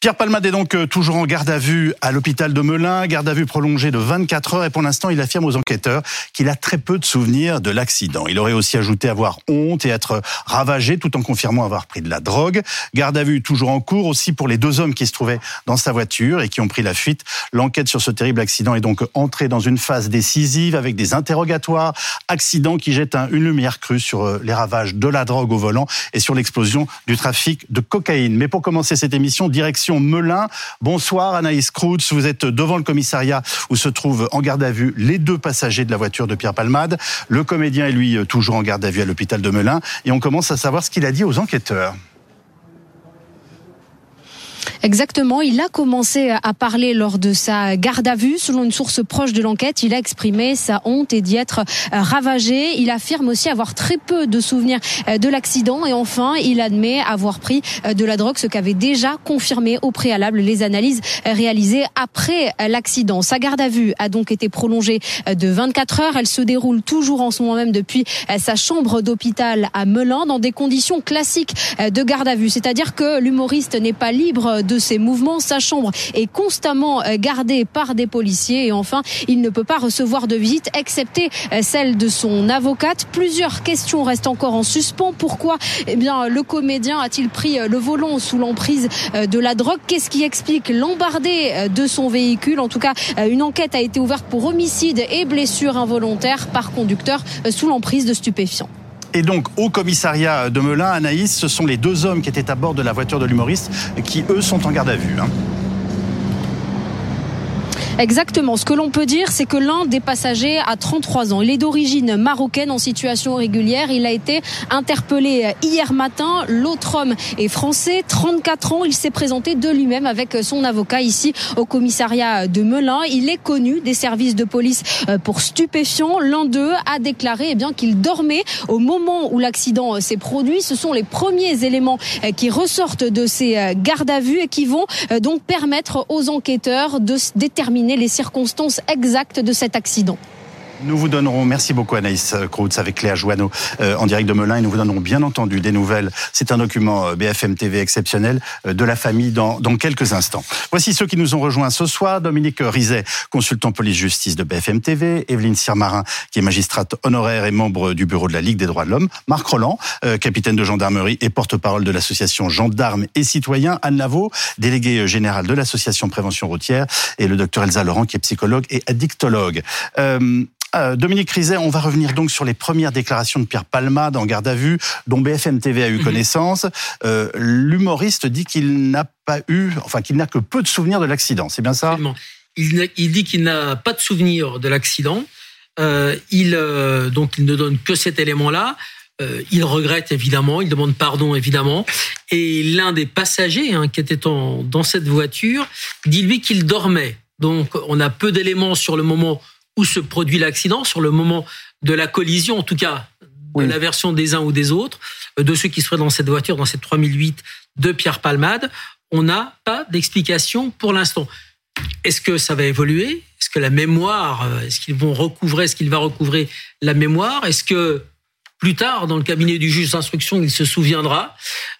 Pierre Palmade est donc euh, toujours en garde à vue à l'hôpital de Melun, garde à vue prolongée de 24 heures et pour l'instant il affirme aux enquêteurs qu'il a très peu de souvenirs de l'accident. Il aurait aussi ajouté avoir honte et être ravagé tout en confirmant avoir pris de la drogue. Garde à vue toujours en cours aussi pour les deux hommes qui se trouvaient dans sa voiture et qui ont pris la fuite. L'enquête sur ce terrible accident est donc entrée dans une phase décisive avec des interrogatoires. Accident qui jette une lumière crue sur euh, les ravages de la drogue au volant et sur l'explosion du trafic de cocaïne. Mais pour commencer cette émission, direction Melun. Bonsoir Anaïs Kroutz, vous êtes devant le commissariat où se trouvent en garde à vue les deux passagers de la voiture de Pierre Palmade. Le comédien est lui toujours en garde à vue à l'hôpital de Melun et on commence à savoir ce qu'il a dit aux enquêteurs. Exactement. Il a commencé à parler lors de sa garde à vue. Selon une source proche de l'enquête, il a exprimé sa honte et d'y être euh, ravagé. Il affirme aussi avoir très peu de souvenirs euh, de l'accident. Et enfin, il admet avoir pris euh, de la drogue, ce qu'avaient déjà confirmé au préalable les analyses réalisées après l'accident. Sa garde à vue a donc été prolongée de 24 heures. Elle se déroule toujours en ce moment même depuis sa chambre d'hôpital à Melun dans des conditions classiques de garde à vue. C'est-à-dire que l'humoriste n'est pas libre de ses mouvements. Sa chambre est constamment euh, gardée par des policiers et enfin, il ne peut pas recevoir de visite excepté euh, celle de son avocate. Plusieurs questions restent encore en suspens. Pourquoi Eh bien, le comédien a-t-il pris euh, le volant sous l'emprise de la drogue? Qu'est-ce qui explique l'embardé de son véhicule? En tout cas, une enquête a été ouverte pour homicide et blessure involontaire par conducteur sous l'emprise de stupéfiants. Et donc, au commissariat de Melun, Anaïs, ce sont les deux hommes qui étaient à bord de la voiture de l'humoriste qui, eux, sont en garde à vue. Exactement. Ce que l'on peut dire, c'est que l'un des passagers a 33 ans. Il est d'origine marocaine en situation régulière. Il a été interpellé hier matin. L'autre homme est français, 34 ans. Il s'est présenté de lui-même avec son avocat ici au commissariat de Melun. Il est connu des services de police euh, pour stupéfiants. L'un d'eux a déclaré eh bien qu'il dormait au moment où l'accident euh, s'est produit. Ce sont les premiers éléments euh, qui ressortent de ces gardes à vue et qui vont donc permettre aux enquêteurs de déterminer les circonstances exactes de cet accident. Nous vous donnerons, merci beaucoup Anaïs Kroutz avec Cléa Joanneau euh, en direct de Melun et nous vous donnerons bien entendu des nouvelles. C'est un document euh, BFM TV exceptionnel euh, de la famille dans, dans quelques instants. Voici ceux qui nous ont rejoints ce soir. Dominique Rizet, consultant police-justice de BFM TV. Evelyne Sirmarin, qui est magistrate honoraire et membre du bureau de la Ligue des droits de l'homme. Marc Roland, capitaine de gendarmerie et porte-parole de l'association Gendarmes et Citoyens. Anne Lavaux, déléguée générale de l'association Prévention routière. Et le docteur Elsa Laurent, qui est psychologue et addictologue. Euh, Dominique Rizet, on va revenir donc sur les premières déclarations de Pierre Palmade en garde à vue, dont BFM TV a eu mhm. connaissance. Euh, l'humoriste dit qu'il n'a pas eu, enfin qu'il n'a que peu de souvenirs de l'accident. C'est bien ça? Il, il, dit qu'il n'a pas de souvenirs de l'accident. Euh, il donc il ne donne que cet élément-là. il regrette évidemment, il demande pardon évidemment. Et l'un des passagers hein, qui était dans cette voiture dit lui qu'il dormait. Donc on a peu d'éléments sur le moment où se produit l'accident, sur le moment de la collision, en tout cas de la version des uns ou des autres, euh, de ceux qui seraient dans cette voiture, dans cette 3008 de Pierre Palmade. On n'a pas d'explication pour l'instant. Est-ce que ça va évoluer? Est-ce que la mémoire, euh, est-ce qu'ils vont recouvrer, est-ce qu'il va recouvrer la mémoire? Est-ce que plus tard, dans le cabinet du juge d'instruction, il se souviendra?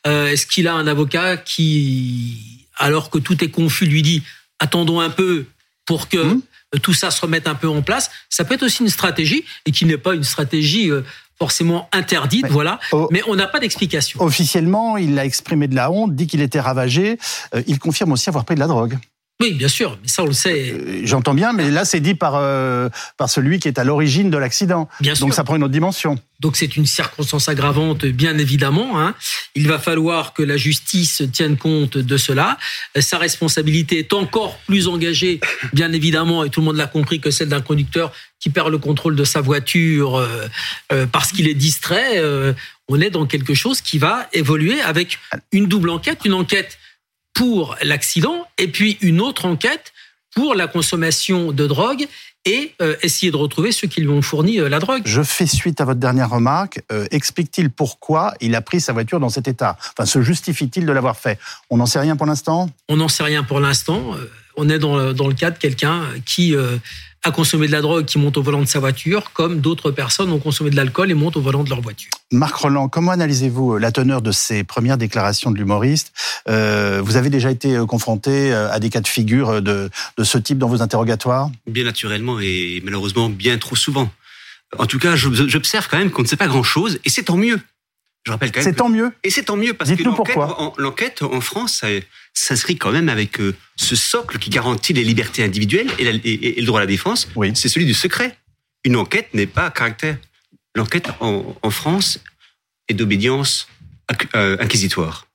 Euh, Est-ce qu'il a un avocat qui, alors que tout est confus, lui dit attendons un peu pour que hum tout ça se remette un peu en place. Ça peut être aussi une stratégie et qui n'est pas une stratégie euh, forcément interdite, voilà. mais on n'a pas d'explication. Officiellement, il a exprimé de la honte, dit qu'il était ravagé. Euh, il confirme aussi avoir pris de la drogue. Oui, bien sûr, mais ça on le sait. Euh, j'entends bien, mais là c'est dit par euh, par celui qui est à l'origine de l'accident. Bien sûr. Donc ça prend une autre dimension. Donc c'est une circonstance aggravante, bien évidemment. Hein. Il va falloir que la justice tienne compte de cela. Sa responsabilité est encore plus engagée, bien évidemment, et tout le monde l'a compris, que celle d'un conducteur qui perd le contrôle de sa voiture euh, parce qu'il est distrait. on est dans quelque chose qui va évoluer avec une double enquête, une enquête pour l'accident et puis une autre enquête pour la consommation de drogue et euh, essayer de retrouver ceux qui lui ont fourni euh, la drogue. Je fais suite à votre dernière remarque. Euh, explique-t-il pourquoi il a pris sa voiture dans cet état? Enfin, se justifie-t-il de l'avoir fait? On n'en sait rien pour l'instant? On n'en sait rien pour l'instant on est dans le, dans le cas de quelqu'un qui a consommé de la drogue, qui monte au volant de sa voiture, comme d'autres personnes ont consommé de l'alcool et montent au volant de leur voiture. Marc Roland, comment analysez-vous la teneur de ces premières déclarations de l'humoriste Vous avez déjà été confronté à des cas de figure de, de ce type dans vos interrogatoires? Bien naturellement et malheureusement bien trop souvent. En tout cas, j'observe quand même qu'on ne sait pas grand-chose, et c'est tant mieux. Je rappelle quand même. C'est tant mieux. Et c'est tant mieux parce que l'enquête en, en, France s'inscrit quand même avec euh, ce socle qui garantit les libertés individuelles et, le droit à la défense. Oui. C'est celui du secret. Une enquête n'est pas à caractère. L'enquête en, France est d'obédience euh, inquisitoire.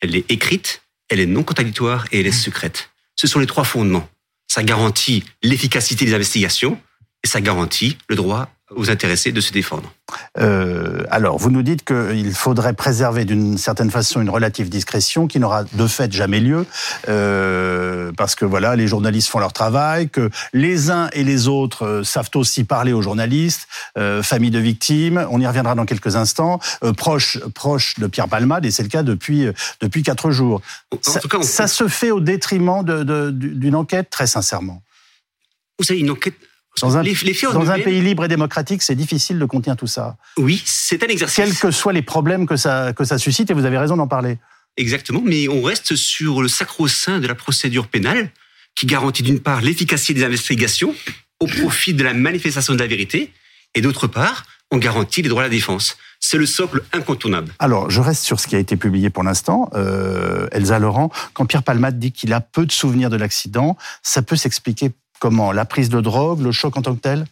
Elle est écrite, elle est non contradictoire et elle est secrète. Ce sont les trois fondements. Ça garantit l'efficacité des investigations et ça garantit le droit aux intéressés de se défendre. Euh, alors, vous nous dites qu'il faudrait préserver d'une certaine façon une relative discrétion qui n'aura de fait jamais lieu, euh, parce que voilà, les journalistes font leur travail, que les uns et les autres euh, savent aussi parler aux journalistes, euh, famille de victimes, on y reviendra dans quelques instants, euh, proche, de Pierre Palmade, et c'est le cas depuis, depuis quatre jours. ça, cas, ça se fait au détriment d'une de, enquête, très sincèrement. Vous savez, une enquête dans un, dans un pays libre et démocratique, c'est difficile de contenir tout ça. Oui, c'est un exercice. Quels que soient les problèmes que ça, que ça suscite, et vous avez raison d'en parler. Exactement, mais on reste sur le sacro-saint de la procédure pénale, qui garantit d'une part l'efficacité des investigations au profit de la manifestation de la vérité, et d'autre part, on garantit les droits à la défense. C'est le socle incontournable. Alors, je reste sur ce qui a été publié pour l'instant. Euh, Elsa Laurent, quand Pierre Palmade dit qu'il a peu de souvenirs de l'accident, ça peut s'expliquer Comment La prise de drogue, le choc en tant que tel?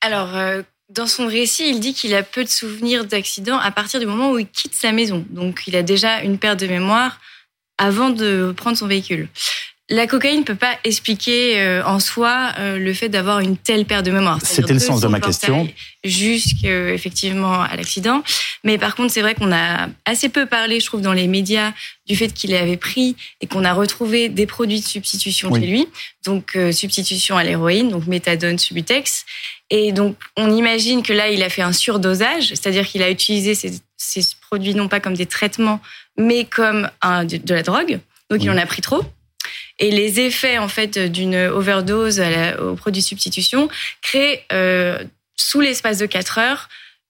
Alors, euh, dans son récit, il dit qu'il a peu de souvenirs d'accident à partir du moment où il quitte sa maison. Donc, il a déjà une perte de mémoire avant de prendre son véhicule. La cocaïne ne peut pas expliquer euh, en soi euh, le fait d'avoir une telle perte de mémoire. C'était le sens de ma question. Jusqu'effectivement à l'accident. Mais par contre, c'est vrai qu'on a assez peu parlé, je trouve, dans les médias du fait qu'il avait pris et qu'on a retrouvé des produits de substitution chez lui. Donc, euh, substitution à l'héroïne, donc méthadone, subutex. Et donc, on imagine que là, il a fait un surdosage, c'est-à-dire qu'il a utilisé ces, ces, produits non pas comme des traitements, mais comme un, de, de la drogue. Donc, il en a pris trop. Et les effets en fait d'une overdose au produit substitution créent euh, sous l'espace de 4 heures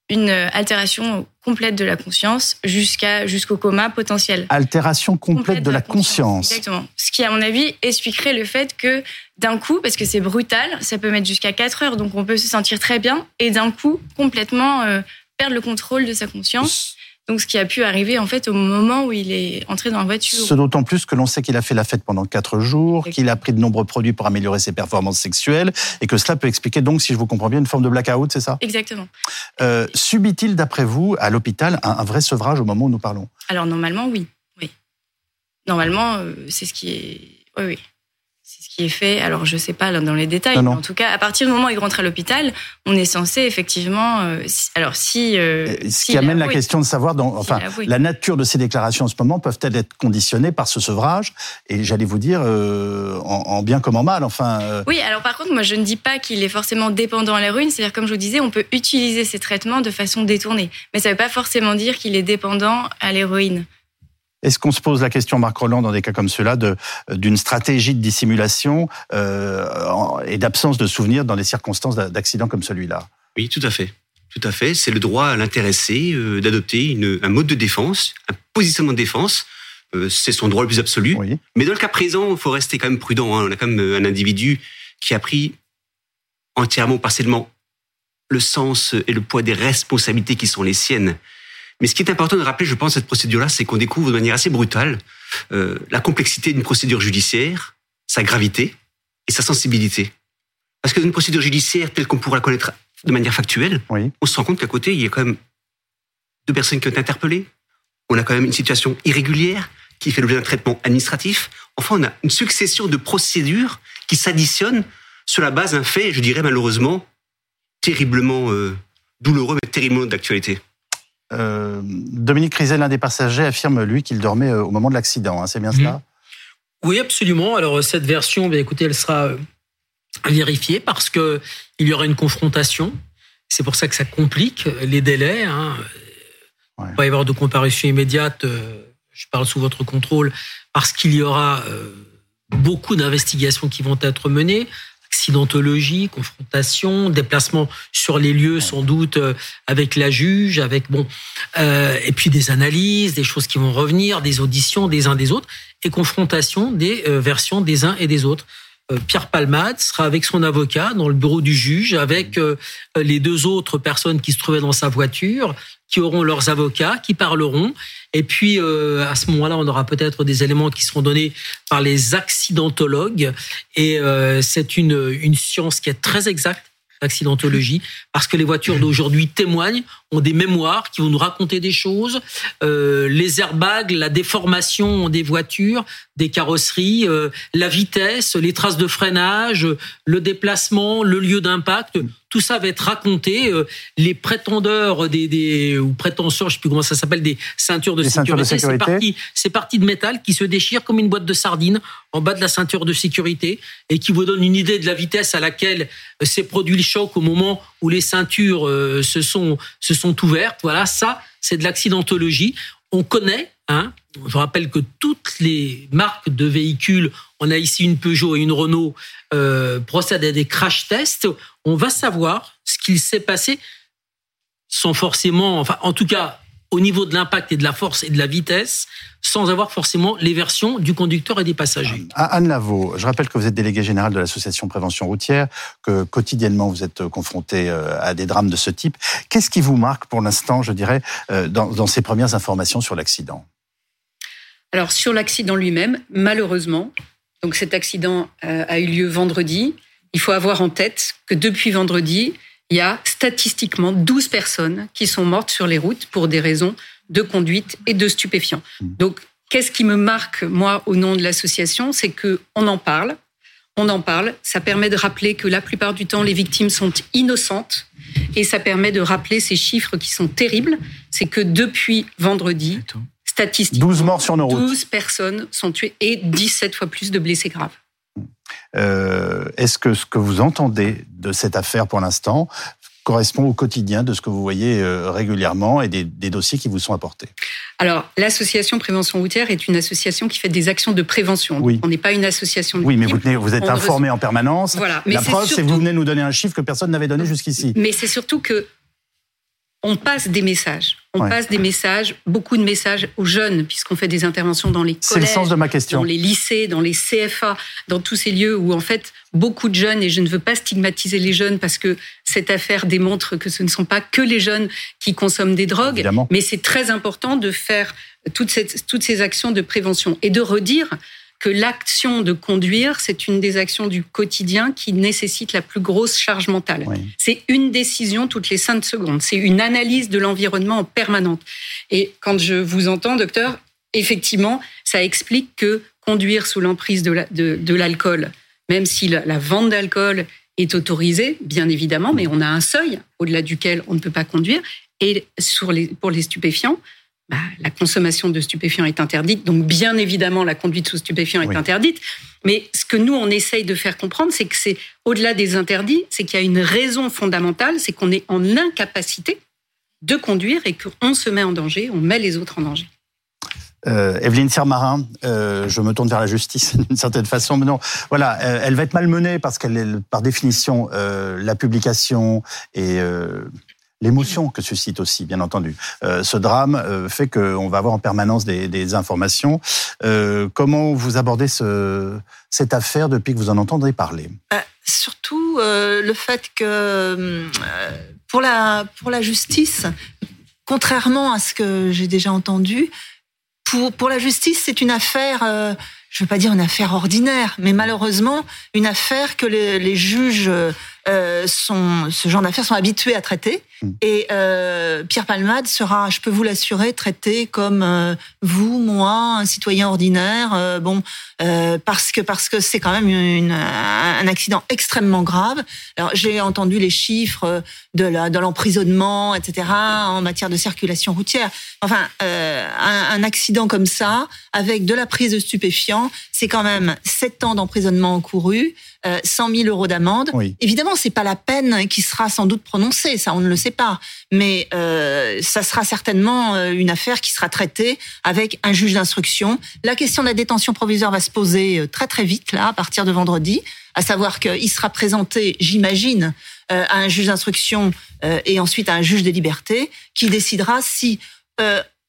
une altération complète de la conscience jusqu'à jusqu'au coma potentiel. Altération complète, de, la, conscience. Exactement. Ce qui, à mon avis, expliquerait le fait que d'un coup, parce que c'est brutal, ça peut mettre jusqu'à 4 heures, donc on peut se sentir très bien, et d'un coup, complètement euh, perdre le contrôle de sa conscience. Donc, ce qui a pu arriver en fait au moment où il est entré dans la voiture. Ce d'autant plus que l'on sait qu'il a fait la fête pendant quatre jours, qu'il a pris de nombreux produits pour améliorer ses performances sexuelles, et que cela peut expliquer donc, si je vous comprends bien, une forme de blackout, c'est ça? Exactement. Euh, subit-il, d'après vous, à l'hôpital, un, vrai sevrage au moment où nous parlons? Alors normalement, oui. Oui. Normalement, euh, c'est ce qui est. Oui, oui c'est ce qui est fait. Alors, je ne sais pas dans les détails, mais en tout cas, à partir du moment où il rentre à l'hôpital, on est censé effectivement. Euh, alors, si. Euh, ce qui amène la question de savoir, dans, enfin, la nature de ces déclarations en ce moment peuvent-elles être conditionnées par ce sevrage Et j'allais vous dire, euh, en, bien comme en mal, enfin. Oui, alors par contre, moi, je ne dis pas qu'il est forcément dépendant à l'héroïne. C'est-à-dire, comme je vous disais, on peut utiliser ces traitements de façon détournée, mais ça ne veut pas forcément dire qu'il est dépendant à l'héroïne. Est-ce qu'on se pose la question, Marc Roland, dans des cas comme ceux-là, d'une stratégie de dissimulation euh, et d'absence de souvenirs dans des circonstances d'accident comme celui-là? Oui, tout à fait. Tout à fait. C'est le droit à l'intéressé euh, d'adopter un mode de défense, un positionnement de défense. Euh, c'est son droit le plus absolu. Mais dans le cas présent, il faut rester quand même prudent. Hein. On a quand même un individu qui a pris entièrement ou partiellement le sens et le poids des responsabilités qui sont les siennes. Mais ce qui est important de rappeler, je pense, cette procédure-là, c'est qu'on découvre de manière assez brutale euh, la complexité d'une procédure judiciaire, sa gravité et sa sensibilité. Parce que dans une procédure judiciaire telle qu'on pourrait la connaître de manière factuelle, on se rend compte qu'à côté, il y a quand même deux personnes qui ont été interpellées. On a quand même une situation irrégulière qui fait l'objet d'un traitement administratif. Enfin, on a une succession de procédures qui s'additionnent sur la base d'un fait, je dirais malheureusement, terriblement euh, douloureux, mais terriblement d'actualité. Euh, Dominique Rizet, l'un des passagers, affirme lui qu'il dormait euh, au moment de l'accident. Hein, c'est bien cela? Mhm. Oui, absolument. Alors cette version, bien écoutez, elle sera euh, vérifiée parce que il y aura une confrontation. C'est pour ça que ça complique les délais. Hein. Il va pas y avoir de comparution immédiate. Je parle sous votre contrôle parce qu'il y aura beaucoup d'investigations qui vont être menées accidentologie, confrontation, déplacement sur les lieux sans doute euh, avec la juge, avec bon, euh, et puis des analyses, des choses qui vont revenir, des auditions des uns des autres et confrontation des euh, versions des uns et des autres. Pierre Palmade sera avec son avocat dans le bureau du juge, avec les deux autres personnes qui se trouvaient dans sa voiture, qui auront leurs avocats, qui parleront. Et puis, euh, à ce moment-là, on aura peut-être des éléments qui seront donnés par les accidentologues. Et euh, c'est une, une science qui est très exacte l'accidentologie, parce que les voitures d'aujourd'hui témoignent, ont des mémoires qui vont nous raconter des choses. Euh, les airbags, la déformation des voitures, des carrosseries, euh, la vitesse, les traces de freinage, le déplacement, le lieu d'impact, tout ça va être raconté. Euh, les prétendeurs des, des ou prétenseurs, je sais plus comment ça s'appelle, des ceintures de sécurité, c'est parti, c'est parti de métal qui se déchire comme une boîte de sardines en bas de la ceinture de sécurité et qui vous donne une idée de la vitesse à laquelle s'est produit le choc au moment où les ceintures se sont se sont ouvertes. Voilà, ça, c'est de l'accidentologie. On connaît, hein, je rappelle que toutes les marques de véhicules, on a ici une Peugeot et une Renault, euh, procèdent à des crash tests. On va savoir ce qu'il s'est passé sans forcément, enfin, en tout cas, au niveau de l'impact et de la force et de la vitesse, sans avoir forcément les versions du conducteur et des passagers. Anne Lavaux, je rappelle que vous êtes déléguée générale de l'association Prévention routière, que quotidiennement vous êtes confrontée euh, à des drames de ce type. Qu'est-ce qui vous marque pour l'instant, je dirais, euh, dans ces premières informations sur l'accident? Alors sur l'accident lui-même, malheureusement, donc cet accident euh, a eu lieu vendredi. Il faut avoir en tête que depuis vendredi, il y a statistiquement 12 personnes qui sont mortes sur les routes pour des raisons de conduite et de stupéfiants. Mmh. Donc, qu'est-ce qui me marque, moi, au nom de l'association? C'est qu'on en parle. On en parle. Ça permet de rappeler que la plupart du temps, les victimes sont innocentes. Et ça permet de rappeler ces chiffres qui sont terribles. C'est que depuis vendredi, statistiquement, 12 morts sur nos routes. 12 personnes sont tuées et 17 fois plus de blessés graves. Euh, est-ce que ce que vous entendez de cette affaire pour l'instant correspond au quotidien de ce que vous voyez euh, régulièrement et des, dossiers qui vous sont apportés? Alors, l'association Prévention routière est une association qui fait des actions de prévention. Oui. On n'est pas une association de Oui, mais vous, vous êtes informé en permanence. Voilà. La preuve, c'est que vous venez nous donner un chiffre que personne n'avait donné jusqu'ici. Mais c'est surtout que on passe des messages. On passe des messages, beaucoup de messages aux jeunes, puisqu'on fait des interventions dans les collèges, le sens de ma question. dans les lycées, dans les CFA, dans tous ces lieux où en fait beaucoup de jeunes, et je ne veux pas stigmatiser les jeunes parce que cette affaire démontre que ce ne sont pas que les jeunes qui consomment des drogues, mais c'est très important de faire toutes, toutes ces actions de prévention et de redire que l'action de conduire, c'est une des actions du quotidien qui nécessite la plus grosse charge mentale. C'est une décision toutes les cinq secondes. C'est une analyse de l'environnement en permanente. Et quand je vous entends, docteur, effectivement, ça explique que conduire sous l'emprise de l'alcool, même si la vente d'alcool est autorisée, bien évidemment, mais on a un seuil au-delà duquel on ne peut pas conduire. Et sur les, pour les stupéfiants, bah, la consommation de stupéfiants est interdite, donc bien évidemment la conduite sous stupéfiants est interdite. Mais ce que nous on essaye de faire comprendre, c'est que c'est au-delà des interdits, c'est qu'il y a une raison fondamentale, c'est qu'on est en incapacité de conduire et qu'on se met en danger, on met les autres en danger. Euh, Evelyne Sermarin, euh, je me tourne vers la justice d'une certaine façon, mais non, voilà, euh, elle va être malmenée parce qu'elle est par définition euh, la publication et l'émotion que suscite aussi, bien entendu. Euh, ce drame euh, fait qu'on va avoir en permanence des, informations. Euh, comment vous abordez ce, cette affaire depuis que vous en entendez parler? Surtout le fait que pour la, justice, contrairement à ce que j'ai déjà entendu, pour, la justice, c'est une affaire je ne veux pas dire une affaire ordinaire, mais malheureusement une affaire que les, juges ce genre d'affaires sont habitués à traiter. Mm. Et euh, Pierre Palmade sera, je peux vous l'assurer, traité comme euh, vous, moi, un citoyen ordinaire. Euh, bon, euh, parce que parce que c'est quand même une, un accident extrêmement grave. Alors j'ai entendu les chiffres de la de l'emprisonnement, etc. en matière de circulation routière. Enfin, un, un, accident comme ça, avec de la prise de stupéfiants, c'est quand même sept ans d'emprisonnement encouru. 100 000 euros d'amende. Évidemment, c'est pas la peine qui sera sans doute prononcée, ça on ne le sait sais pas. Mais euh, ça sera certainement euh, une affaire qui sera traitée avec un juge d'instruction. La question de la détention provisoire va se poser euh, très très vite là, à partir de vendredi, à savoir qu'il sera présenté, j'imagine, à un juge d'instruction et ensuite à un juge des libertés qui décidera si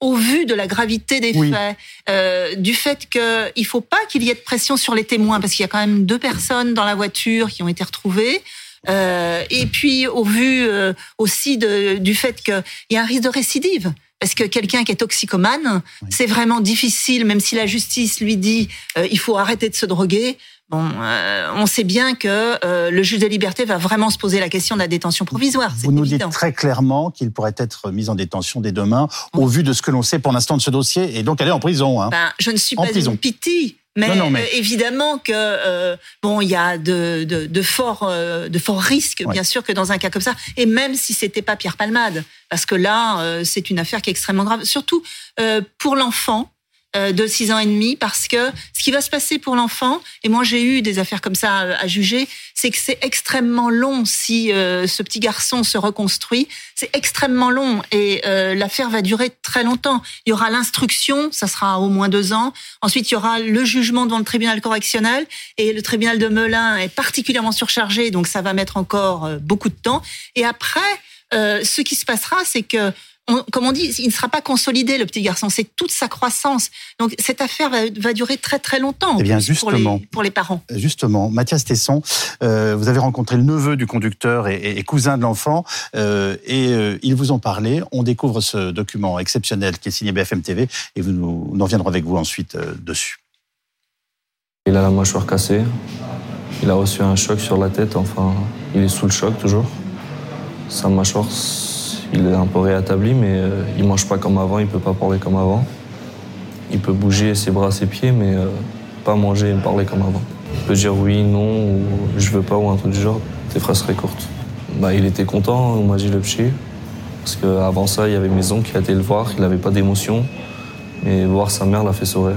au vu de la gravité des faits, euh, du fait qu'il ne faut pas qu'il y ait de pression sur les témoins, parce qu'il y a quand même deux personnes dans la voiture qui ont été retrouvées, euh, et puis au vu euh, aussi de, du fait qu'il y a un risque de récidive. Parce que quelqu'un qui est toxicomane, c'est vraiment difficile, même si la justice lui dit euh, il faut arrêter de se droguer. Bon, euh, on sait bien que le juge des libertés va vraiment se poser la question de la détention provisoire. Vous nous dites très clairement qu'il pourrait être mis en détention dès demain, au vu de ce que l'on sait pour l'instant de ce dossier, et donc aller en prison. Hein. Ben, je ne suis pas prison. une pitié. Mais, euh, évidemment que bon, il y a de, de, de forts de forts risques, bien sûr, que dans un cas comme ça. Et même si c'était pas Pierre Palmade, parce que là, c'est une affaire qui est extrêmement grave, surtout pour l'enfant euh, de 6 ans et demi parce que ce qui va se passer pour l'enfant, et moi j'ai eu des affaires comme ça à juger, c'est que c'est extrêmement long si euh, ce petit garçon se reconstruit. C'est extrêmement long et euh, l'affaire va durer très longtemps. Il y aura l'instruction, ça sera au moins deux ans. Ensuite, il y aura le jugement devant le tribunal correctionnel et le tribunal de Melun est particulièrement surchargé, donc ça va mettre encore beaucoup de temps. Et après, ce qui se passera, c'est que comme on dit, il ne sera pas consolidé, le petit garçon. C'est toute sa croissance. Donc, cette affaire va, durer très, très longtemps. Eh bien, justement. Pour les, parents. Justement. Mathias Tesson, euh, vous avez rencontré le neveu du conducteur et, cousin de l'enfant, euh, et euh, il vous en parlait. On découvre ce document exceptionnel qui est signé BFM TV, et vous nous, nous reviendrons avec vous ensuite dessus. Il a la mâchoire cassée. Il a reçu un choc sur la tête. Enfin, il est sous le choc toujours. Sa mâchoire il est un peu rétabli, mais euh, il mange pas comme avant, il peut pas parler comme avant. Il peut bouger ses bras, ses pieds, mais euh, pas manger et parler comme avant. Il peut dire oui, non, ou je veux pas, ou un truc du genre. Tes phrases très courtes. Bah, il était content, on m'a dit le petit. Parce qu'avant ça, il y avait mes oncles qui étaient le voir, il n'avait pas d'émotion. Mais voir sa mère l'a fait sourire.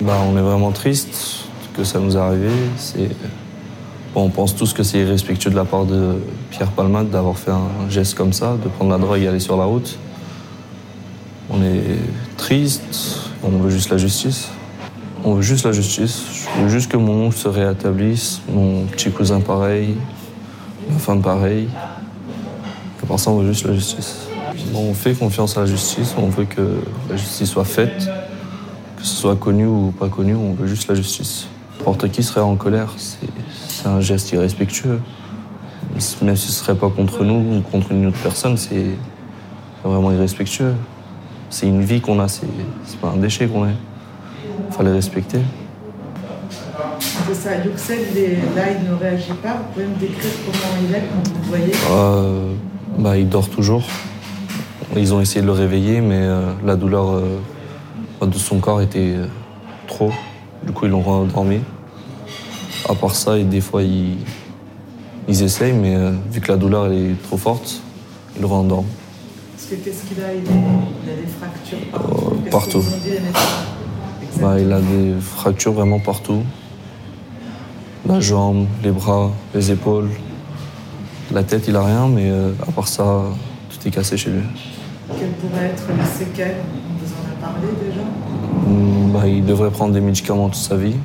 Bah, on est vraiment triste que ça nous est arrivé. C'est on pense tous que c'est irrespectueux de la part de Pierre Palmade d'avoir fait un geste comme ça, de prendre la drogue et aller sur la route. On est triste, on veut juste la justice. On veut juste la justice. Je veux juste que mon oncle se rétablisse, mon petit cousin pareil, ma femme pareil. Pour ça, on veut juste la justice. on fait confiance à la justice, on veut que la justice soit faite, que ce soit connu ou pas connu, on veut juste la justice. N'importe qui serait en colère, c'est un geste irrespectueux. Même si ce serait pas contre nous ou contre une autre personne, c'est vraiment irrespectueux. C'est une vie qu'on a, c'est pas un déchet qu'on a. Il fallait respecter. C'est ça, Yuxel, là, il ne réagit pas. Vous pouvez me décrire comment il est quand vous le voyez? Euh, bah, Il dort toujours. Ils ont essayé de le réveiller, mais euh, la douleur euh, de son corps était trop. Du coup, ils l'ont rendormi. À part ça, et des fois, ils, ils essayent, mais euh, vu que la douleur elle est trop forte, ils le rendorment. Qu'est-ce qu'il a il, a des fractures partout euh, Partout. Bah, il a des fractures vraiment partout. La jambe, les bras, les épaules. La tête, il a rien, mais euh, à part ça, tout est cassé chez lui. Quelles pourraient être les séquelles On vous en a parlé déjà? Mm, bah, Il devrait prendre des médicaments toute sa vie.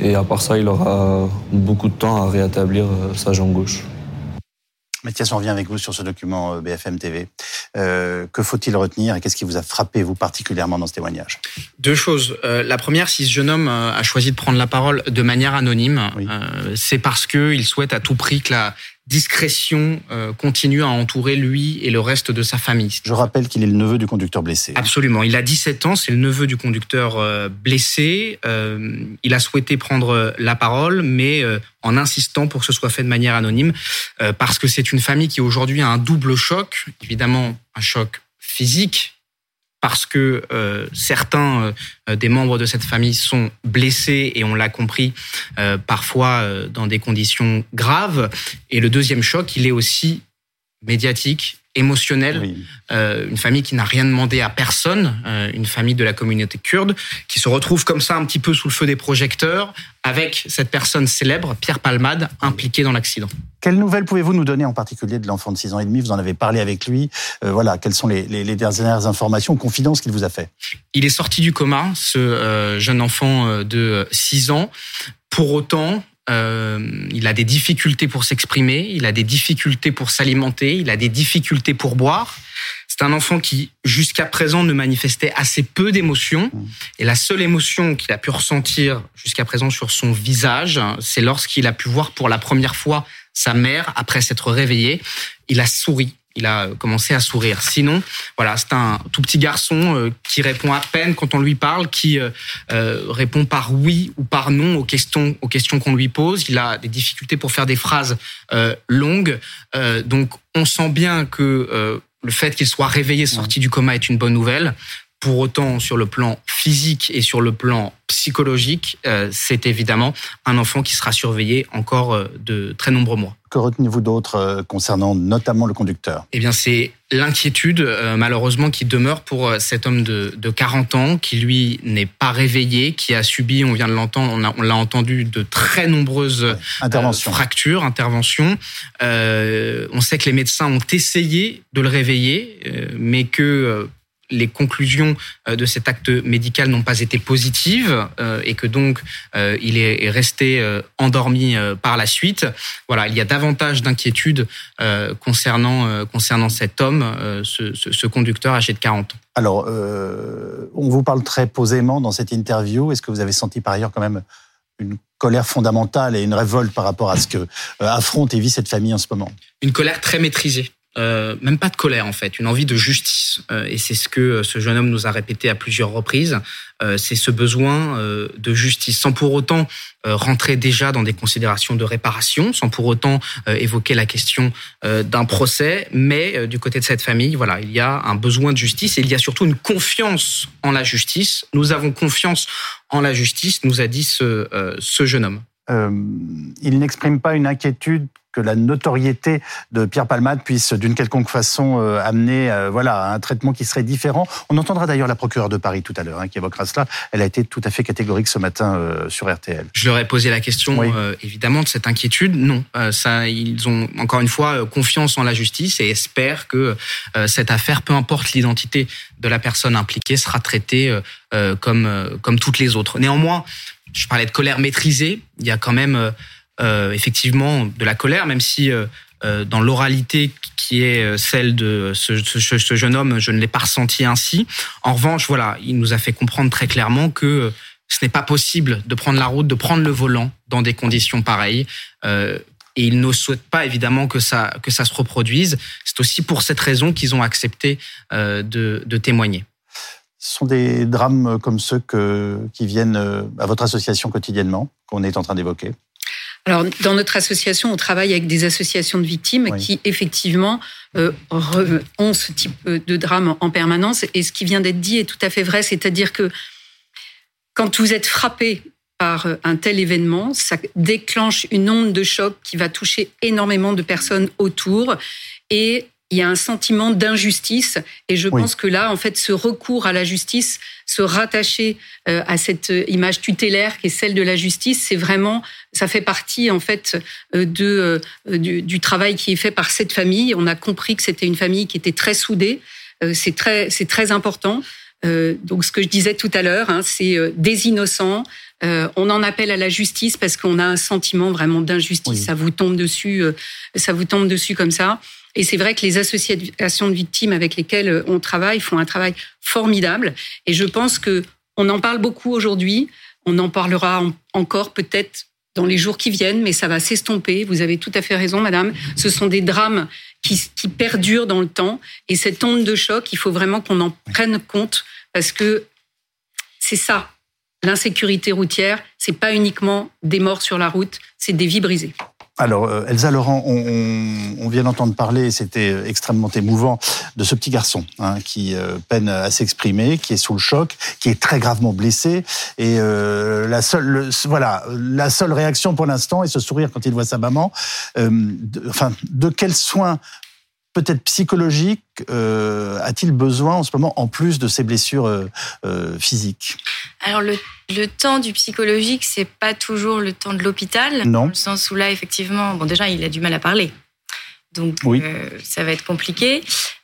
Et à part ça, il aura beaucoup de temps à rétablir euh, sa jambe gauche. Mathias, on revient avec vous sur ce document euh, BFM TV. Euh, que faut-il retenir et qu'est-ce qui vous a frappé, vous, particulièrement dans ce témoignage? Deux choses. la première, si ce jeune homme a choisi de prendre la parole de manière anonyme, c'est parce qu'il souhaite à tout prix que la discrétion euh, continue à entourer lui et le reste de sa famille. Je rappelle qu'il est le neveu du conducteur blessé. Absolument. Il a 17 ans, c'est le neveu du conducteur euh, blessé. Euh, il a souhaité prendre la parole, mais en insistant pour que ce soit fait de manière anonyme, parce que c'est une famille qui aujourd'hui a un double choc. Évidemment, un choc physique parce que euh, certains euh, des membres de cette famille sont blessés et on l'a compris euh, parfois dans des conditions graves. Et le deuxième choc, il est aussi médiatique émotionnelle, euh, une famille qui n'a rien demandé à personne, euh, une famille de la communauté kurde, qui se retrouve comme ça un petit peu sous le feu des projecteurs, avec cette personne célèbre, Pierre Palmade, impliqué dans l'accident. Quelles nouvelles pouvez-vous nous donner en particulier de l'enfant de 6 ans et demi? Vous en avez parlé avec lui. Euh, voilà, quelles sont les, les, dernières informations, confidences qu'il vous a fait? Il est sorti du coma, ce jeune enfant de 6 ans. Pour autant, euh, il a des difficultés pour s'exprimer, il a des difficultés pour s'alimenter, il a des difficultés pour boire. C'est un enfant qui, jusqu'à présent, ne manifestait assez peu d'émotions. Et la seule émotion qu'il a pu ressentir jusqu'à présent sur son visage, c'est lorsqu'il a pu voir pour la première fois sa mère après s'être réveillé. Il a souri il a commencé à sourire. Sinon, voilà, c'est un tout petit garçon euh, qui répond à peine quand on lui parle, qui euh, euh, répond par oui ou par non aux questions aux questions qu'on lui pose. Il a des difficultés pour faire des phrases longues. donc, on sent bien que le fait qu'il soit réveillé, sorti du coma, est une bonne nouvelle. Pour autant, sur le plan physique et sur le plan psychologique, euh, c'est évidemment un enfant qui sera surveillé encore euh, de très nombreux mois. Que retenez-vous d'autre euh, concernant notamment le conducteur? Eh bien, c'est l'inquiétude, malheureusement, qui demeure pour cet homme de, 40 ans, qui lui n'est pas réveillé, qui a subi, on vient de l'entendre, on, l'a entendu, de très nombreuses fractures, interventions. on sait que les médecins ont essayé de le réveiller, mais que les conclusions euh, de cet acte médical n'ont pas été positives euh, et que donc euh, il est resté endormi par la suite. Voilà, il y a davantage d'inquiétudes concernant concernant cet homme, ce, ce, conducteur âgé de 40 ans. Alors, on vous parle très posément dans cette interview. Est-ce que vous avez senti par ailleurs quand même une colère fondamentale et une révolte par rapport à ce que affronte et vit cette famille en ce moment? Une colère très maîtrisée. Euh, même pas de colère en fait, une envie de justice. Euh, et c'est ce que euh, ce jeune homme nous a répété à plusieurs reprises. c'est ce besoin de justice, sans pour autant rentrer déjà dans des considérations de réparation, sans pour autant évoquer la question d'un procès. Mais du côté de cette famille, voilà, il y a un besoin de justice et il y a surtout une confiance en la justice. Nous avons confiance en la justice, nous a dit ce, ce jeune homme. il n'exprime pas une inquiétude que la notoriété de Pierre Palmade puisse d'une quelconque façon euh, amener euh, voilà, un traitement qui serait différent. On entendra d'ailleurs la procureure de Paris tout à l'heure hein, qui évoquera cela. Elle a été tout à fait catégorique ce matin euh, sur RTL. Je leur ai posé la question évidemment de cette inquiétude. Non, ça, ils ont encore une fois confiance en la justice et espèrent que cette affaire, peu importe l'identité de la personne impliquée, sera traitée comme, comme toutes les autres. Néanmoins, je parlais de colère maîtrisée. Il y a quand même euh, effectivement de la colère, même si euh, euh, dans l'oralité qui est celle de ce, ce, jeune homme, je ne l'ai pas ressenti ainsi. En revanche, voilà, il nous a fait comprendre très clairement que ce n'est pas possible de prendre la route, de prendre le volant dans des conditions pareilles. et il ne souhaite pas évidemment que ça que ça se reproduise. C'est aussi pour cette raison qu'ils ont accepté de, de témoigner. Ce sont des drames comme ceux que, qui viennent à votre association quotidiennement, qu'on est en train d'évoquer alors, dans notre association, on travaille avec des associations de victimes qui, effectivement, euh, ont ce type de drame en permanence. Et ce qui vient d'être dit est tout à fait vrai, c'est-à-dire que quand vous êtes frappé par un tel événement, ça déclenche une onde de choc qui va toucher énormément de personnes autour. Et il y a un sentiment d'injustice et je pense que là, en fait, ce recours à la justice, se rattacher euh, à cette image tutélaire qui est celle de la justice, c'est vraiment, ça fait partie en fait euh, de euh, du, travail qui est fait par cette famille. On a compris que c'était une famille qui était très soudée. C'est très, c'est très important. donc, ce que je disais tout à l'heure, hein, c'est des innocents. on en appelle à la justice parce qu'on a un sentiment vraiment d'injustice. Ça vous tombe dessus, ça vous tombe dessus comme ça. Et c'est vrai que les associations de victimes avec lesquelles euh, on travaille font un travail formidable. Et je pense que on en parle beaucoup aujourd'hui. On en parlera encore peut-être dans les jours qui viennent, mais ça va s'estomper. Vous avez tout à fait raison, madame. Ce sont des drames qui, qui perdurent dans le temps. Et cette onde de choc, il faut vraiment qu'on en prenne compte parce que c'est ça. L'insécurité routière, c'est pas uniquement des morts sur la route, c'est des vies brisées. Alors, euh, Elsa Laurent, on, vient d'entendre parler, c'était extrêmement émouvant, de ce petit garçon hein, qui euh, peine à s'exprimer, qui est sous le choc, qui est très gravement blessé. Et euh, la seule, voilà, la seule réaction pour l'instant est ce sourire quand il voit sa maman. enfin, de quels soins peut-être psychologique a-t-il besoin en ce moment, en plus de ses blessures physiques? Alors le, le, temps du psychologique, c'est pas toujours le temps de l'hôpital. Non. Dans le sens où là, effectivement, bon déjà, il a du mal à parler. Donc euh, ça va être compliqué.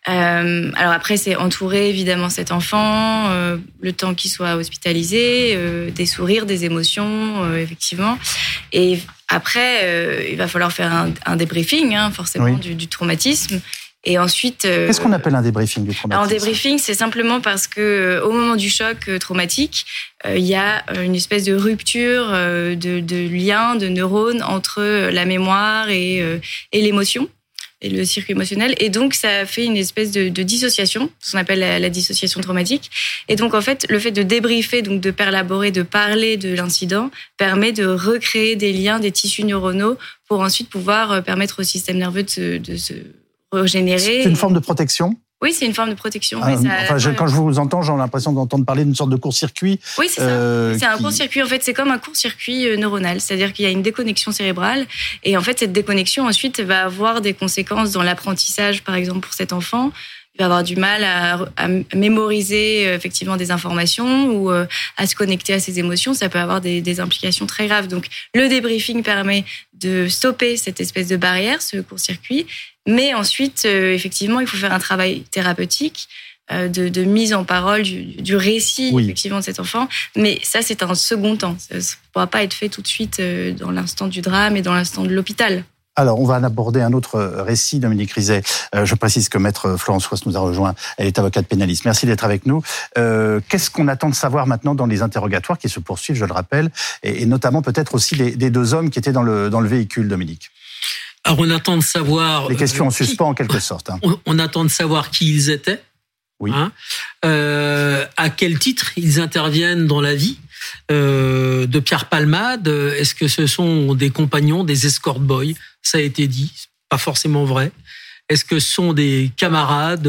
Euh, alors après, c'est entourer évidemment cet enfant, euh, le temps qu'il soit hospitalisé, des sourires, des émotions, effectivement. Et après, il va falloir faire un, débriefing, hein, forcément, du, traumatisme. Et ensuite. Qu'est-ce qu'on appelle un débriefing du traumatisme Un débriefing, c'est simplement parce que au moment du choc traumatique, il y a une espèce de rupture de, de lien, de neurones entre la mémoire et, et l'émotion et le circuit émotionnel. Et donc, ça fait une espèce de, dissociation, ce qu'on appelle la, dissociation traumatique. Et donc, en fait, le fait de débriefer, donc de perlaborer, de parler de l'incident, permet de recréer des liens, des tissus neuronaux pour ensuite pouvoir euh, permettre au système nerveux de de se régénérer. C'est une forme de protection oui, c'est une forme de protection. Ah, quand je vous entends, j'ai l'impression d'entendre parler d'une sorte de court-circuit. Oui, c'est ça. Euh, c'est un court-circuit. En fait, c'est comme un court-circuit euh, neuronal. C'est-à-dire qu'il y a une déconnexion cérébrale. Et en fait, cette déconnexion, ensuite, va avoir des conséquences dans l'apprentissage, par exemple, pour cet enfant il va avoir du mal à, mémoriser euh, effectivement des informations ou à se connecter à ses émotions. Ça peut avoir des, des, implications très graves. Donc, le débriefing permet de stopper cette espèce de barrière, ce court-circuit, mais ensuite, euh, effectivement, il faut faire un travail thérapeutique. Euh, de, mise en parole du, récit effectivement de cet enfant, mais ça c'est un second temps. Ça ne pourra pas être fait tout de suite euh, dans l'instant du drame et dans l'instant de l'hôpital. Alors, on va aborder un autre récit, Dominique Rizet. je précise que Maître Florence Ross nous a rejoint. Elle est avocate pénaliste. Merci d'être avec nous. Qu'est-ce qu'on attend de savoir maintenant dans les interrogatoires qui se poursuivent, je le rappelle, et, notamment peut-être aussi les, des deux hommes qui étaient dans le, dans le véhicule, Dominique? Alors on attend de savoir. Les questions en euh, suspens en quelque sorte. Hein. On, attend de savoir qui ils étaient. Oui. Hein, euh, à quel titre ils interviennent dans la vie euh, de Pierre Palmade. Est-ce que ce sont des compagnons, des escort boys? Ça a été dit, pas forcément vrai. Est-ce que ce sont des camarades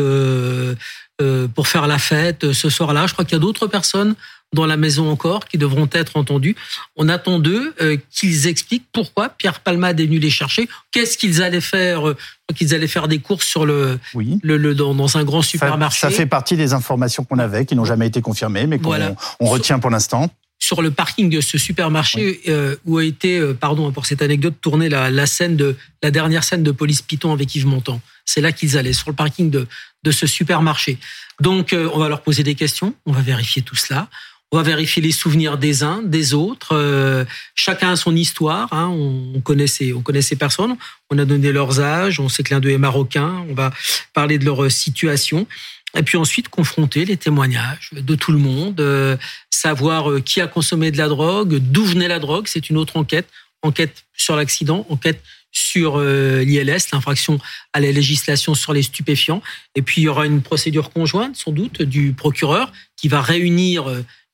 pour faire la fête ce soir-là? Je crois qu'il y a d'autres personnes dans la maison encore qui devront être entendus. On attend d'eux euh, qu'ils expliquent pourquoi Pierre Palmade est venu les chercher, qu'est-ce qu'ils allaient faire, euh, qu'ils allaient faire des courses sur le, le, dans, un grand supermarché? Ça, fait partie des informations qu'on avait, qui n'ont jamais été confirmées, mais qu'on on retient pour l'instant sur le parking de ce supermarché euh, où a été, pardon pour cette anecdote, tournée la, la, scène de la dernière scène de Police Python avec Yves Montand. C'est là qu'ils allaient sur le parking de de ce supermarché. Donc on va leur poser des questions, on va vérifier tout cela. On va vérifier les souvenirs des uns, des autres. Euh, chacun a son histoire. Hein. On, connaît ces, on connaît ces personnes. On a donné leurs âges. On sait que l'un d'eux est marocain. On va parler de leur situation. Et puis ensuite, confronter les témoignages de tout le monde, euh, savoir euh, qui a consommé de la drogue, d'où venait la drogue. C'est une autre enquête. Enquête sur l'accident, enquête sur l'ILS, l'infraction à la législation sur les stupéfiants. Et puis, il y aura une procédure conjointe, sans doute, du procureur qui va réunir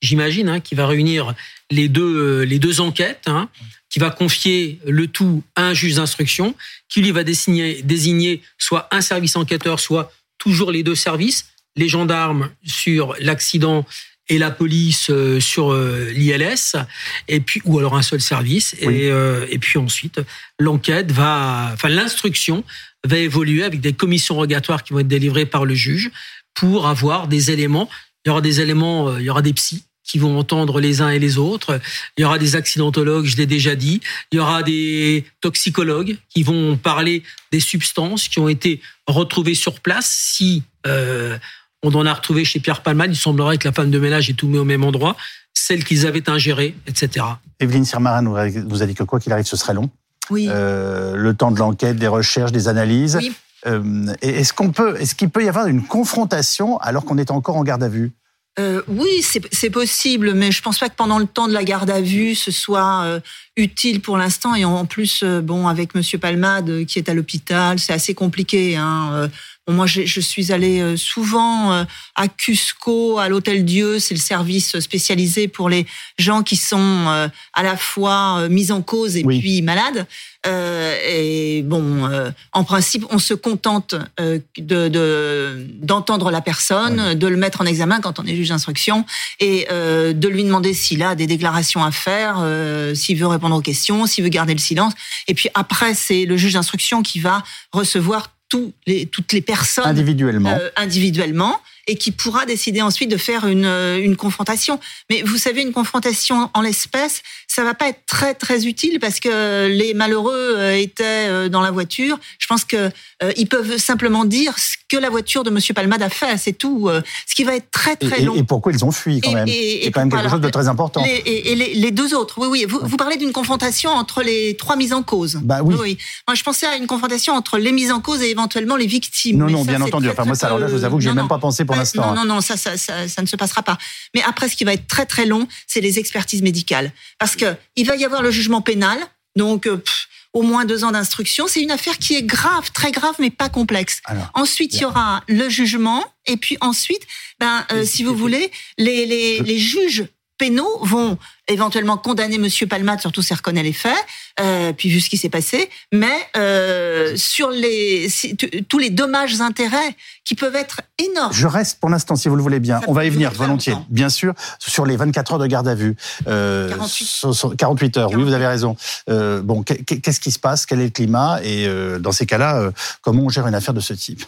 j'imagine, hein, qui va réunir les deux, euh, les deux enquêtes, hein, qui va confier le tout à un juge d'instruction, qui lui va désigner, désigner soit un service enquêteur, soit toujours les deux services, les gendarmes sur l'accident et la police euh, sur euh, l'ILS, et puis ou alors un seul service, et, et puis ensuite l'enquête va, enfin l'instruction va évoluer avec des commissions rogatoires qui vont être délivrées par le juge pour avoir des éléments. Il y aura des éléments, il y aura des psys qui vont entendre les uns et les autres. Il y aura des accidentologues, je l'ai déjà dit. Il y aura des toxicologues qui vont parler des substances qui ont été retrouvées sur place. Si euh, on en a retrouvé chez Pierre Palman, il semblerait que la femme de ménage ait tout mis au même endroit, celles qu'ils avaient ingérées, etc. Evelyne Sirmarin vous a dit que quoi qu'il arrive, ce serait long. Oui. Euh, le temps de l'enquête, des recherches, des analyses. Oui. Euh, est-ce qu'on peut, est-ce qu'il peut y avoir une confrontation alors qu'on est encore en garde à vue? Euh, oui, c'est possible, mais je pense pas que pendant le temps de la garde à vue, ce soit euh, utile pour l'instant. Et en plus, euh, bon, avec Monsieur Palmade qui est à l'hôpital, c'est assez compliqué. Hein, moi, je, suis allée euh, souvent euh, à Cusco, à l'Hôtel Dieu. C'est le service spécialisé pour les gens qui sont euh, à la fois mis en cause et puis malades. et bon, en principe, on se contente de d'entendre la personne, de le mettre en examen quand on est juge d'instruction et de lui demander s'il a des déclarations à faire, s'il veut répondre aux questions, s'il veut garder le silence. Et puis après, c'est le juge d'instruction qui va recevoir tous les, toutes les personnes individuellement. individuellement et qui pourra décider ensuite de faire une, une confrontation. Mais vous savez, une confrontation en l'espèce, ça va pas être très très utile parce que les malheureux étaient dans la voiture. Je pense que ils peuvent simplement dire ce que la voiture de Monsieur Palmade a fait, c'est tout. Ce qui va être très très long. Et, pourquoi ils ont fui quand même? C'est quand même quelque chose de très important. et, les, les, deux autres, oui, oui. Vous, vous parlez d'une confrontation entre les trois mises en cause. Bah oui. oui. Moi, je pensais à une confrontation entre les mises en cause et éventuellement les victimes. Non, non, bien entendu. enfin, moi, ça, alors là, je vous avoue que j'ai même pas pensé pour l'instant. Non, non, non, ça ça, ça, ça, ne se passera pas. Mais après, ce qui va être très très long, c'est les expertises médicales, parce que il va y avoir le jugement pénal, donc. Euh, au moins deux ans d'instruction. C'est une affaire qui est grave, très grave, mais pas complexe. ensuite, il y aura le jugement, et puis ensuite, ben, euh, si vous voulez, les, les, les juges pénaux vont éventuellement condamner Monsieur Palmade, surtout s'il reconnaît les faits, euh, puis vu ce qui s'est passé, mais euh, sur les tous les dommages intérêts qui peuvent être énormes. Je reste pour l'instant, si vous le voulez bien. On va y venir volontiers, bien sûr, sur les 24 heures de garde à vue. Euh, 48. 48 heures, oui, vous avez raison. Bon, qu'est-ce qui se passe? Quel est le climat? Et dans ces cas-là, comment on gère une affaire de ce type?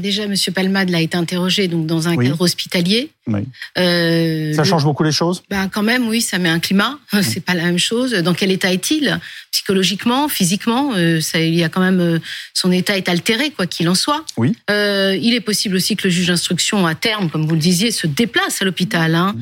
Déjà, M. Palmade a été interrogé donc dans un cadre hospitalier. Oui. Euh, ça change beaucoup les choses? Ben quand même, oui, ça met un climat. C'est pas la même chose. Dans quel état est-il? Psychologiquement, physiquement euh, ça, Il y a quand même euh, son état est altéré, quoi qu'il en soit. Oui. Il est possible aussi que le juge d'instruction, à terme, comme vous le disiez, se déplace à l'hôpital, hein,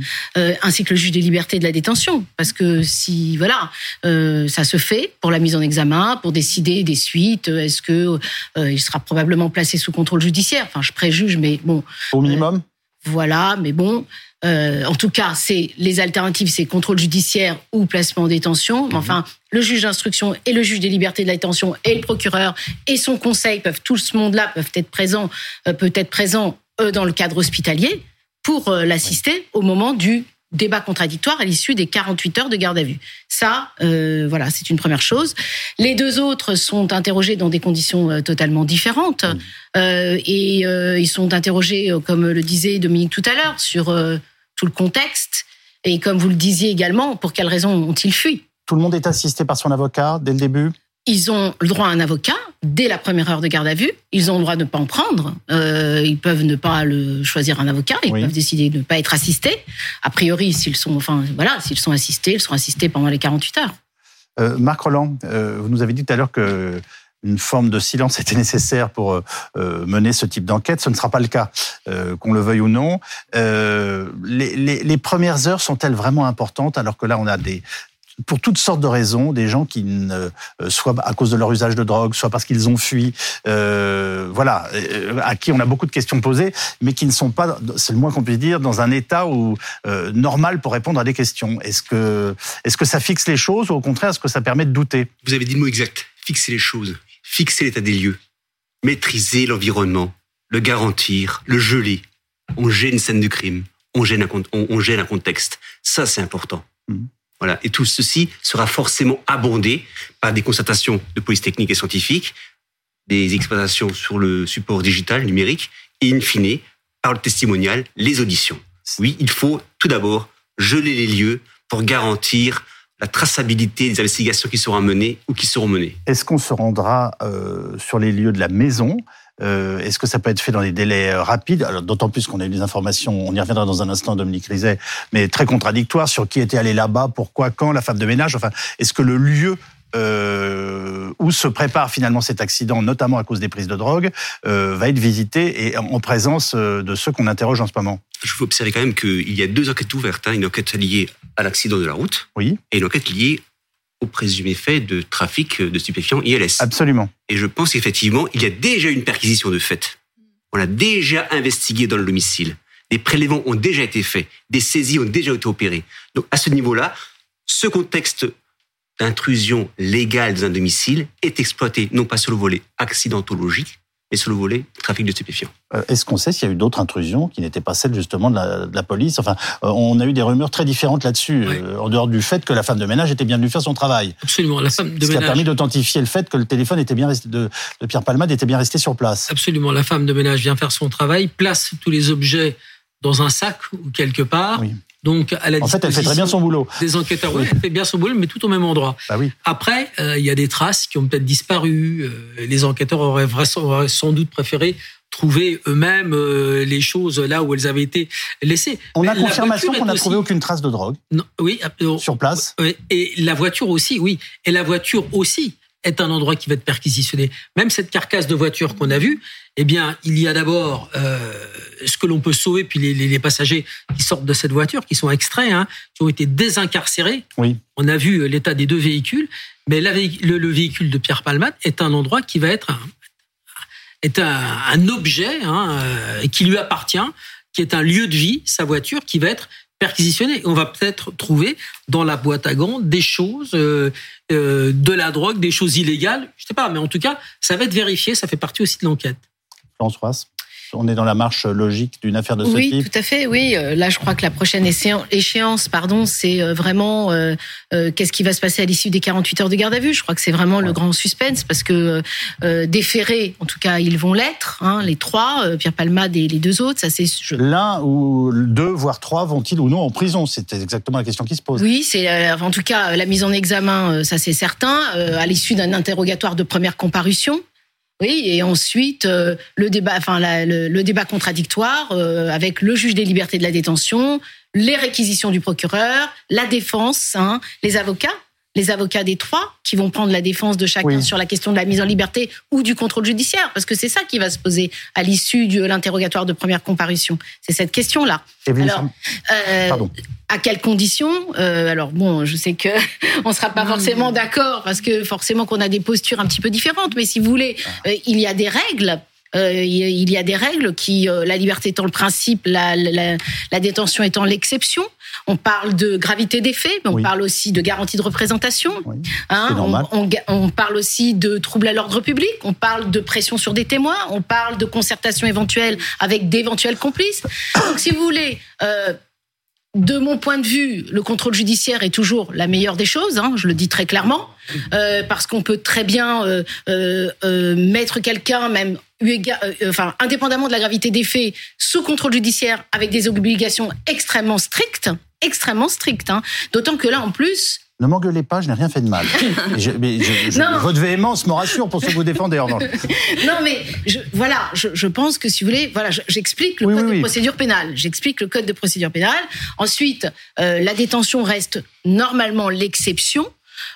ainsi que le juge des libertés de la détention, parce que si voilà, ça se fait pour la mise en examen, pour décider des suites. Est-ce que il sera probablement placé sous contrôle judiciaire? Enfin, je préjuge, mais bon. Au minimum. Euh, voilà, mais bon. Euh, en tout cas, c'est les alternatives, c'est contrôle judiciaire ou placement en détention. Mais mhm. enfin, le juge d'instruction et le juge des libertés de la détention et le procureur et son conseil peuvent tout ce monde-là peuvent être présents, euh, peut être présent dans le cadre hospitalier pour l'assister au moment du débat contradictoire à l'issue des 48 heures de garde à vue. Ça, euh, voilà, c'est une première chose. Les deux autres sont interrogés dans des conditions euh, totalement différentes. Euh, et euh, ils sont interrogés, euh, comme le disait Dominique tout à l'heure, sur tout le contexte. Et comme vous le disiez également, pour quelles raisons ont-ils fui? Tout le monde est assisté par son avocat dès le début? Ils ont le droit à un avocat dès la première heure de garde à vue. Ils ont le droit de ne pas en prendre. Euh, ils peuvent ne pas le choisir un avocat. Ils peuvent décider de ne pas être assistés. A priori, s'ils sont, enfin, voilà, s'ils sont assistés, ils seront assistés pendant les 48 heures. Euh, Marc Roland, euh, vous nous avez dit tout à l'heure que une forme de silence était nécessaire pour mener ce type d'enquête. Ce ne sera pas le cas, qu'on le veuille ou non. Les, les, les, premières heures sont-elles vraiment importantes alors que là, on a des, pour toutes sortes de raisons, des gens qui, ne, euh, soit à cause de leur usage de drogue, soit parce qu'ils ont fui, euh, voilà, euh, à qui on a beaucoup de questions posées, mais qui ne sont pas, c'est le moins qu'on puisse dire, dans un état où euh, normal pour répondre à des questions. Est-ce que, est-ce que ça fixe les choses ou au contraire, est-ce que ça permet de douter? Vous avez dit le mot exact, fixer les choses, fixer l'état des lieux, maîtriser l'environnement, le garantir, le geler. On gêne une scène du crime, on gêne un, on, on gêne un contexte. Ça, c'est important. Mmh. Voilà. Et tout ceci sera forcément abondé par des constatations de police technique et scientifique, des exploitations sur le support digital, numérique, et in fine, par le testimonial, les auditions. Oui, il faut tout d'abord geler les lieux pour garantir la traçabilité des investigations qui seront menées ou qui seront menées. Est-ce qu'on se rendra euh, sur les lieux de la maison Est-ce que ça peut être fait dans des délais euh, rapides? D'autant plus qu'on a eu des informations, on y reviendra dans un instant, Dominique Rizet, mais très contradictoires sur qui était allé là-bas, pourquoi, quand, la femme de ménage. Enfin, est-ce que le lieu euh, où se prépare finalement cet accident, notamment à cause des prises de drogue, euh, va être visité et en présence euh, de ceux qu'on interroge en ce moment? Je veux observer quand même qu'il y a deux enquêtes ouvertes. Hein. Une enquête liée à l'accident de la route oui. et une enquête liée au présumé fait de trafic de stupéfiants ILS. Absolument. Et je pense qu'effectivement, il y a déjà une perquisition de fait. On a déjà investigué dans le domicile. Des prélèvements ont déjà été faits. Des saisies ont déjà été opérées. Donc, à ce niveau-là, ce contexte d'intrusion légale dans un domicile est exploité non pas sur le volet accidentologique, et sur le volet trafic de stupéfiants. Euh, est-ce qu'on sait s'il y a eu d'autres intrusions qui n'étaient pas celles justement de la, de la police? Enfin, euh, on a eu des rumeurs très différentes là-dessus, oui. euh, en dehors du fait que la femme de ménage était bien venue faire son travail. Absolument, la femme de Ce ménage. qui a permis d'authentifier le fait que le téléphone était bien resté, de, de Pierre Palmade était bien resté sur place. Absolument, la femme de ménage vient faire son travail, place tous les objets dans un sac ou quelque part. Donc, à la en fait, elle fait très bien son boulot. Des enquêteurs, oui, elle fait bien son boulot, mais tout au même endroit. Bah oui. Après, euh, il y a des traces qui ont peut-être disparu. Euh, les enquêteurs auraient, auraient, sans doute préféré trouver eux-mêmes euh, les choses là où elles avaient été laissées. On a confirmation qu'on n'a trouvé aucune trace de drogue. Non, oui, sur place. Et la voiture aussi, oui. Et la voiture aussi est un endroit qui va être perquisitionné. Même cette carcasse de voiture qu'on a vue, eh bien, il y a d'abord euh, ce que l'on peut sauver, puis les, les, passagers qui sortent de cette voiture, qui sont extraits, hein, qui ont été désincarcérés. Oui. On a vu l'état des deux véhicules, mais la, le, le, véhicule de Pierre Palmade est un endroit qui va être un, est un, un objet hein, euh, qui lui appartient, qui est un lieu de vie, sa voiture, qui va être perquisitionner. On va peut-être trouver dans la boîte à gants des choses, euh, euh, de la drogue, des choses illégales. Je sais pas, mais en tout cas, ça va être vérifié. Ça fait partie aussi de l'enquête. Françoise on est dans la marche logique d'une affaire de ce type. Oui, tout à fait. Oui, euh, là, je crois que la prochaine échéance, pardon, c'est euh, vraiment euh, qu'est-ce qui va se passer à l'issue des 48 heures de garde à vue? Je crois que c'est vraiment le grand suspense parce que déférés, en tout cas, ils vont l'être. Hein, les trois, Pierre Palmade et les deux autres, ça c'est. L'un ou deux, voire trois, vont-ils ou non en prison? C'est exactement la question qui se pose. Oui, c'est en tout cas la mise en examen, ça c'est certain, à l'issue d'un interrogatoire de première comparution. Oui, et ensuite euh, le débat, enfin le, débat contradictoire euh, avec le juge des libertés de la détention, les réquisitions du procureur, la défense, hein, les avocats, les avocats des trois qui vont prendre la défense de chacun sur la question de la mise en liberté ou du contrôle judiciaire, parce que c'est ça qui va se poser à l'issue de l'interrogatoire de première comparution. C'est cette question-là. Alors, euh, à quelles conditions euh, Alors bon, je sais que on sera pas forcément d'accord parce que forcément qu'on a des postures un petit peu différentes. Mais si vous voulez, euh, il y a des règles. Euh, il y a des règles qui, la liberté étant le principe, la, la, la détention étant l'exception. On parle de gravité des faits, mais on parle aussi de garantie de représentation. Hein, on, on, on, parle aussi de troubles à l'ordre public. On parle de pression sur des témoins. On parle de concertation éventuelle avec d'éventuels complices. Donc, si vous voulez. Euh, de mon point de vue, le contrôle judiciaire est toujours la meilleure des choses, hein, je le dis très clairement, euh, parce qu'on peut très bien euh, euh, mettre quelqu'un, même indépendamment de la gravité des faits, sous contrôle judiciaire avec des obligations extrêmement strictes, extrêmement strictes. Hein. D'autant que là, en plus, ne m'engueulez pas, je n'ai rien fait de mal. je, mais je, votre véhémence me rassure pour ce que vous défendez. En non, mais voilà, je, pense que si vous voulez, voilà, j'explique le code de procédure pénale. J'explique le code de procédure pénale. Ensuite, euh, la détention reste normalement l'exception.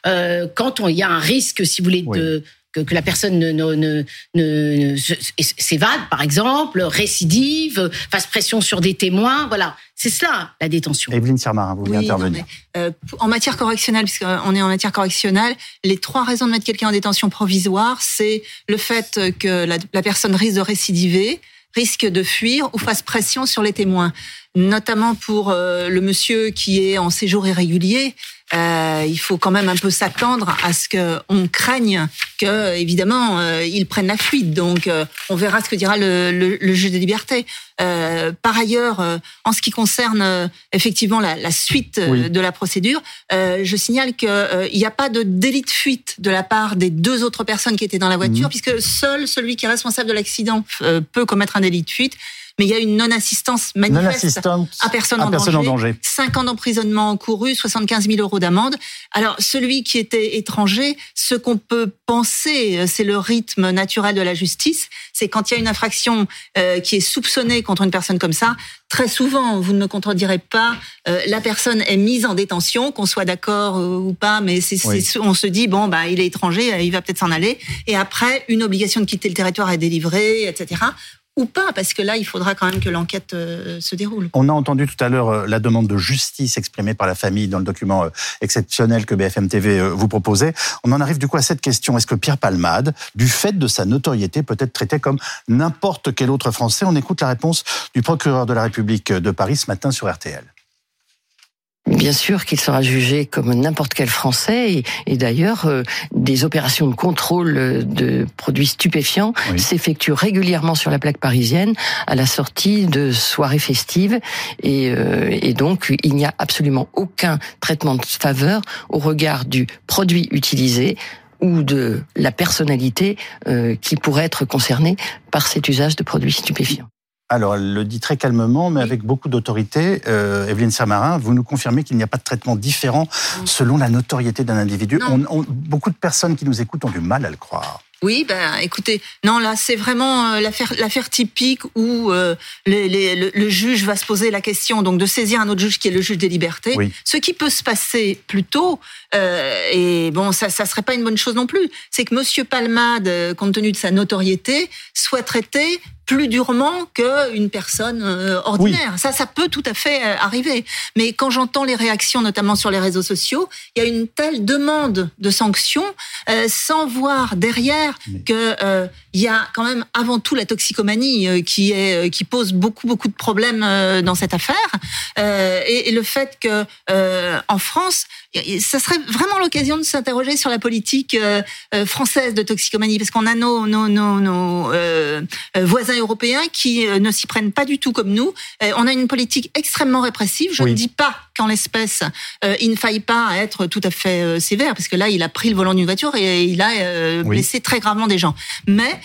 Euh, quand il y a un risque, si vous voulez, de que, la personne ne, ne, ne, s'évade, par exemple, récidive, fasse pression sur des témoins. Voilà, c'est cela la détention. Evelyne Sermarin, vous voulez intervenir. Euh, en matière correctionnelle, puisqu'on est en matière correctionnelle, les trois raisons de mettre quelqu'un en détention provisoire, c'est le fait que la, la personne risque de récidiver, risque de fuir ou fasse pression sur les témoins notamment pour euh, le monsieur qui est en séjour irrégulier, euh, il faut quand même un peu s'attendre à ce qu'on craigne que, évidemment, euh, il prenne la fuite. Donc, euh, on verra ce que dira le, le, le juge des libertés. par ailleurs, en ce qui concerne effectivement la, la suite de la procédure, je signale qu'il n'y a pas de délit de fuite de la part des deux autres personnes qui étaient dans la voiture, mmh. puisque seul celui qui est responsable de l'accident peut commettre un délit de fuite mais il y a une non-assistance manifeste à personne, en, danger. 5 ans d'emprisonnement encouru, 75 000 euros d'amende. Alors, celui qui était étranger, ce qu'on peut penser, c'est le rythme naturel de la justice, c'est quand il y a une infraction euh, qui est soupçonnée contre une personne comme ça, très souvent, vous ne me contredirez pas, euh, la personne est mise en détention, qu'on soit d'accord euh, ou pas, mais c'est, on se dit, bon, bah, il est étranger, il va peut-être s'en aller. Et après, une obligation de quitter le territoire est délivrée, etc ou pas, parce que là, il faudra quand même que l'enquête euh, se déroule. On a entendu tout à l'heure euh, la demande de justice exprimée par la famille dans le document euh, exceptionnel que BFM TV vous proposait. On en arrive du coup à cette question. Est-ce que Pierre Palmade, du fait de sa notoriété, peut être traité comme n'importe quel autre Français? On écoute la réponse du procureur de la République de Paris ce matin sur RTL. Bien sûr qu'il sera jugé comme n'importe quel Français et, d'ailleurs euh, des opérations de contrôle de produits stupéfiants s'effectuent régulièrement sur la plaque parisienne à la sortie de soirées festives et, euh, et donc il n'y a absolument aucun traitement de faveur au regard du produit utilisé ou de la personnalité euh, qui pourrait être concernée par cet usage de produits stupéfiants. Alors, elle le dit très calmement, mais avec beaucoup d'autorité. Euh, Evelyne Sermarin, vous nous confirmez qu'il n'y a pas de traitement différent selon la notoriété d'un individu. beaucoup de personnes qui nous écoutent ont du mal à le croire. Oui, ben écoutez, non là c'est vraiment euh, l'affaire typique où euh, le, juge va se poser la question donc de saisir un autre juge qui est le juge des libertés. Ce qui peut se passer plus tôt euh, et bon ça ça serait pas une bonne chose non plus, c'est que Monsieur Palmade, compte tenu de sa notoriété, soit traité plus durement qu'une personne euh, ordinaire. Ça, ça peut tout à fait euh, arriver. Mais quand j'entends les réactions, notamment sur les réseaux sociaux, il y a une telle demande de sanctions euh, sans voir derrière que euh, il y a quand même avant tout la toxicomanie qui est qui pose beaucoup beaucoup de problèmes dans cette affaire et, et, le fait que en France ça serait vraiment l'occasion de s'interroger sur la politique euh, euh, française de toxicomanie, parce qu'on a nos, nos, nos, nos euh, voisins européens qui ne s'y prennent pas du tout comme nous. on a une politique extrêmement répressive. Je ne dis pas qu'en l'espèce, il ne faille pas être tout à fait sévère, parce que là, il a pris le volant d'une voiture et il a blessé très gravement des gens. Mais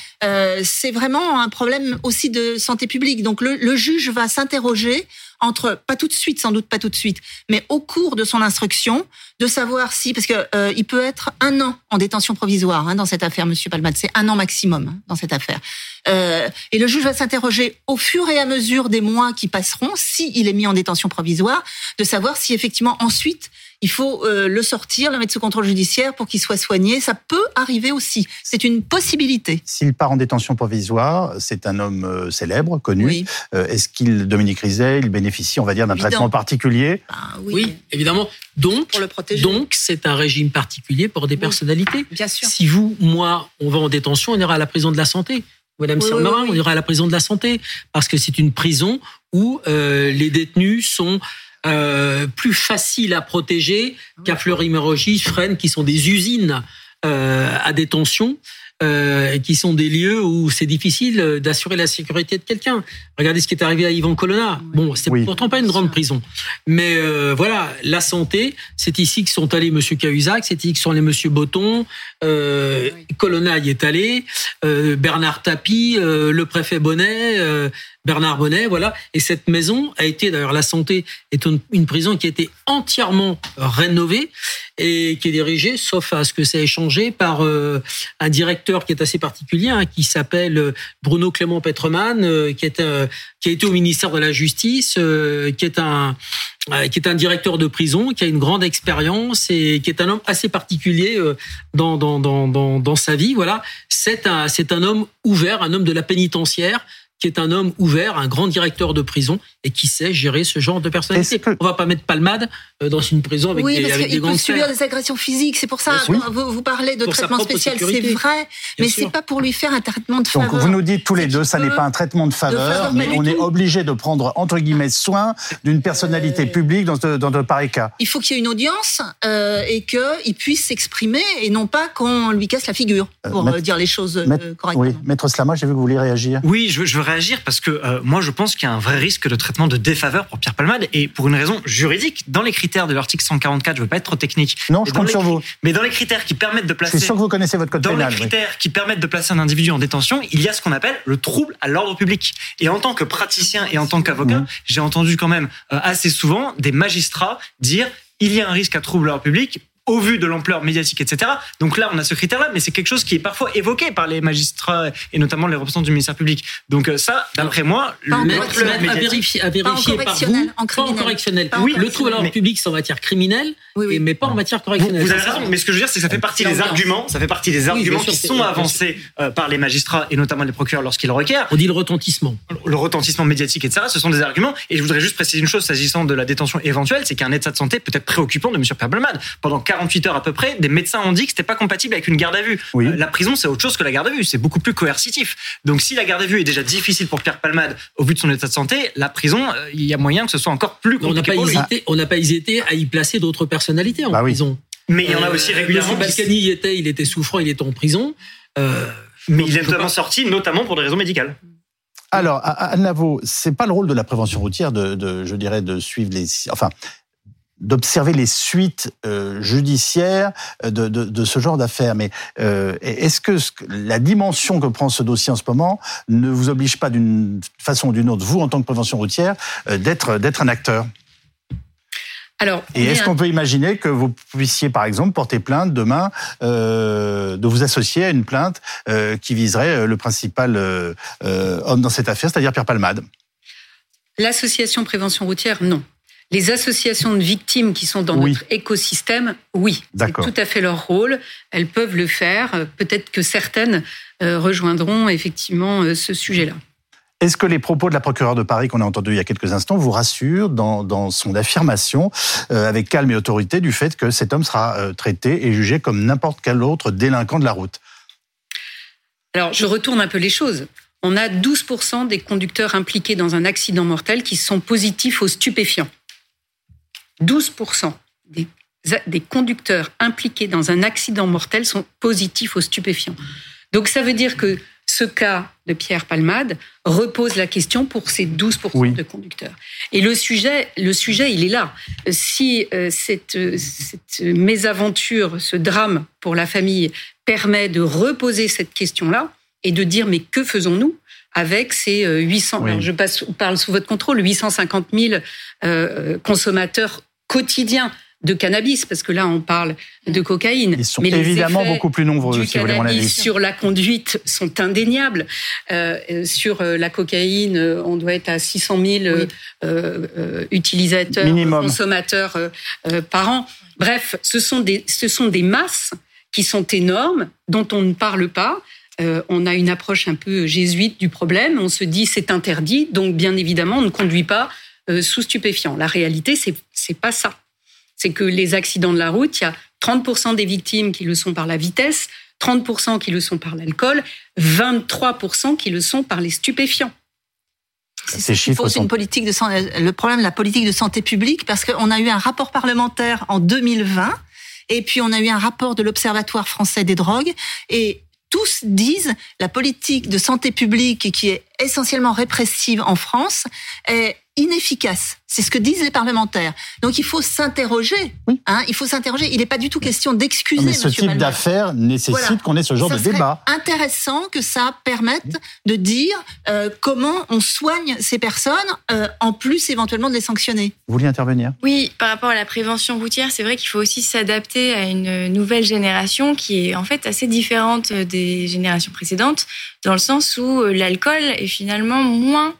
c'est vraiment un problème aussi de santé publique. Donc le, le juge va s'interroger entre, pas tout de suite, sans doute pas tout de suite, mais au cours de son instruction, de savoir si, parce que euh, il peut être un an en détention provisoire hein, dans cette affaire, Monsieur Palmade, c'est un an maximum hein, dans cette affaire. Euh, et le juge va s'interroger au fur et à mesure des mois qui passeront, si il est mis en détention provisoire, de savoir si effectivement ensuite il faut euh, le sortir, le mettre sous contrôle judiciaire pour qu'il soit soigné. Ça peut arriver aussi. C'est une possibilité. S'il part en détention provisoire, c'est un homme euh, célèbre, connu. Euh, est-ce qu'il, Dominique Rizet, il bénéficie, on va dire, d'un traitement particulier? Ben oui. évidemment. Donc, pour le protéger. donc, c'est un régime particulier pour des personnalités. Bien sûr. Si vous, moi, on va en détention, on ira à la prison de la santé. Madame oui, on ira à la prison de la santé parce que c'est une prison où les détenus sont euh, plus facile à protéger qu'à Fleury-Mérogis, Fresnes, qui sont des usines euh, à détention. Euh, qui sont des lieux où c'est difficile d'assurer la sécurité de quelqu'un. Regardez ce qui est arrivé à Yvan Colonna. Bon, c'est pourtant pas une grande prison, mais euh, voilà, la santé, c'est ici que sont allés Monsieur Cahuzac, c'est ici que sont allés Monsieur Botton, euh, Colonna y est allé, euh, Bernard Tapie, euh, le préfet Bonnet, Bernard Bonnet, voilà. Et cette maison a été, d'ailleurs, la santé est une, prison qui a été entièrement rénovée et qui est dirigée, sauf à ce que ça ait changé, par euh, un directeur qui est assez particulier, hein, qui s'appelle euh, Bruno Clément Petreman, euh, qui est qui a été au ministère de la Justice, qui est un qui est un directeur de prison, qui a une grande expérience et qui est un homme assez particulier dans dans dans dans, dans sa vie. Voilà, c'est un c'est un homme ouvert, un homme de la pénitentiaire qui est un homme ouvert, un grand directeur de prison et qui sait gérer ce genre de personnalité. Que... On va pas mettre Palmade euh, dans une prison avec oui, des, avec des peut subir des agressions physiques. C'est pour ça que vous, vous, parlez de traitement spécial, c'est vrai, mais c'est pas pour lui faire un traitement de faveur. Donc vous nous dites tous les deux, ça n'est pas un traitement de faveur, mais on est obligé de prendre entre guillemets soin d'une personnalité euh, publique dans de, dans de pareils cas. Il faut qu'il y ait une audience euh, et qu'il puisse s'exprimer et non pas qu'on lui casse la figure pour dire les choses correctement. Oui, maître Slama, j'ai vu que vous vouliez réagir. Oui, je, je veux réagir parce que euh, moi, je pense qu'il y a un vrai risque de traitement de défaveur pour Pierre Palmade et pour une raison juridique. Dans les critères de l'article 144, je veux pas être trop technique. Non, je compte sur vous. Mais dans les critères qui permettent de placer. C'est sûr que vous connaissez votre code dans pénal. Les critères qui permettent de placer un individu en détention, il y a ce qu'on appelle le trouble à l'ordre public. Et en tant que praticien et en tant qu'avocat, mmh. j'ai entendu quand même euh, assez souvent des magistrats dire il y a un risque à trouble à l'ordre public au vu de l'ampleur médiatique, etc. Donc là, on a ce critère-là, mais c'est quelque chose qui est parfois évoqué par les magistrats et notamment les représentants du ministère public. Donc euh, ça, d'après moi, l'ampleur à vérifier, à vérifier par vous, en pas en correctionnel. oui, le trouble à l'ordre public, c'est en matière criminelle, mais pas en matière correctionnelle. Vous, avez raison, mais ce que je veux dire, c'est que ça fait partie des arguments, ça fait partie des arguments qui sont avancés euh, par les magistrats et notamment les procureurs lorsqu'ils requièrent. On dit le retentissement. Le retentissement médiatique, etc. Ce sont des arguments. Et je voudrais juste préciser une chose s'agissant de la détention éventuelle, c'est qu'un état de santé peut être préoccupant de M. Perbelman. Pendant 48 heures à peu près, des médecins ont dit que c'était pas compatible avec une garde à vue. Euh, la prison, c'est autre chose que la garde à vue. C'est beaucoup plus coercitif. Donc, si la garde à vue est déjà difficile pour Pierre Palmade au vu de son état de santé, la prison, euh, il y a moyen que ce soit encore plus compliqué. On n'a pas hésité, on n'a pas hésité à y placer d'autres personnalités en bah prison. Mais il y en a aussi euh, régulièrement. M. Balkany y était, il était souffrant, il était en prison. mais il est notamment sorti, notamment pour des raisons médicales. Alors, à, à Navo, c'est pas le rôle de la prévention routière de, de, je dirais, de suivre les, enfin, d'observer les suites euh, judiciaires de, de, de, ce genre d'affaires. Mais euh, est-ce que la dimension que prend ce dossier en ce moment ne vous oblige pas d'une façon ou d'une autre, vous en tant que prévention routière, euh, d'être d'être un acteur? Alors, et est-ce qu'on peut imaginer que vous puissiez, par exemple, porter plainte demain, euh, de vous associer à une plainte euh, qui viserait le principal euh, homme dans cette affaire, c'est-à-dire Pierre Palmade? L'association prévention routière, non. Les associations de victimes qui sont dans notre écosystème, oui, c'est tout à fait leur rôle. Elles peuvent le faire. Peut-être que certaines euh, rejoindront effectivement euh, ce sujet-là. Est-ce que les propos de la procureure de Paris qu'on a entendu il y a quelques instants vous rassurent dans, son affirmation euh, avec calme et autorité du fait que cet homme sera traité et jugé comme n'importe quel autre délinquant de la route? Alors, je retourne un peu les choses on a 12% des conducteurs impliqués dans un accident mortel qui sont positifs aux stupéfiants. 12% des, des, conducteurs impliqués dans un accident mortel sont positifs aux stupéfiants. Donc ça veut dire que ce cas de Pierre Palmade repose la question pour ces 12% de conducteurs. Et le sujet, le sujet, il est là. Si euh, cette, cette mésaventure, ce drame pour la famille permet de reposer cette question-là, et de dire mais que faisons-nous avec ces 800, euh, je parle sous votre contrôle, 850 000 euh, euh, consommateurs quotidiens de cannabis, parce que là on parle de cocaïne. Ils sont évidemment beaucoup plus nombreux. si vous voulez mon avis. sur la conduite sont indéniables. Euh, sur la cocaïne, on doit être à 600 000 euh, utilisateurs, Minimum. consommateurs par an. Bref, ce sont des ce sont des masses qui sont énormes, dont on ne parle pas. Euh, on a une approche un peu jésuite du problème. On se dit c'est interdit, donc bien évidemment on ne conduit pas euh, sous stupéfiants. La réalité c'est c'est pas ça. C'est que les accidents de la route, il y a 30% des victimes qui le sont par la vitesse, 30% qui le sont par l'alcool, 23% qui le sont par les stupéfiants. Ces chiffres sont... une politique de le problème de la politique de santé publique parce qu'on a eu un rapport parlementaire en 2020 et puis on a eu un rapport de l'Observatoire français des drogues et tous disent la politique de santé publique qui est essentiellement répressive en France est inefficace. C'est ce que disent les parlementaires. Donc il faut s'interroger. Hein, il faut s'interroger. Il n'est pas du tout question d'excuser. Mais ce type d'affaires nécessite qu'on ait ce genre de débat. Intéressant que ça permette de dire euh, comment on soigne ces personnes, euh, en plus éventuellement de les sanctionner. Vous vouliez intervenir? Oui, par rapport à la prévention routière, c'est vrai qu'il faut aussi s'adapter à une nouvelle génération qui est en fait assez différente des générations précédentes, dans le sens où euh, l'alcool est finalement moins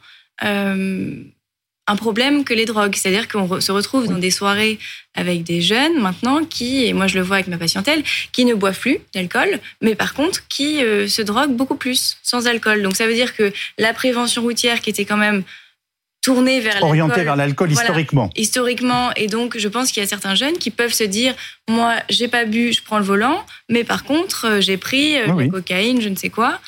un problème que les drogues. C'est-à-dire qu'on se retrouve dans des soirées avec des jeunes maintenant qui, et moi je le vois avec ma patientèle, qui ne boivent plus d'alcool, mais par contre qui euh, se droguent beaucoup plus sans alcool. Donc ça veut dire que la prévention routière qui était quand même tournée vers orientée vers l'alcool historiquement. Historiquement, et donc je pense qu'il y a certains jeunes qui peuvent se dire, moi j'ai pas bu, je prends le volant, mais par contre euh, j'ai pris euh, la cocaïne, je ne sais quoi.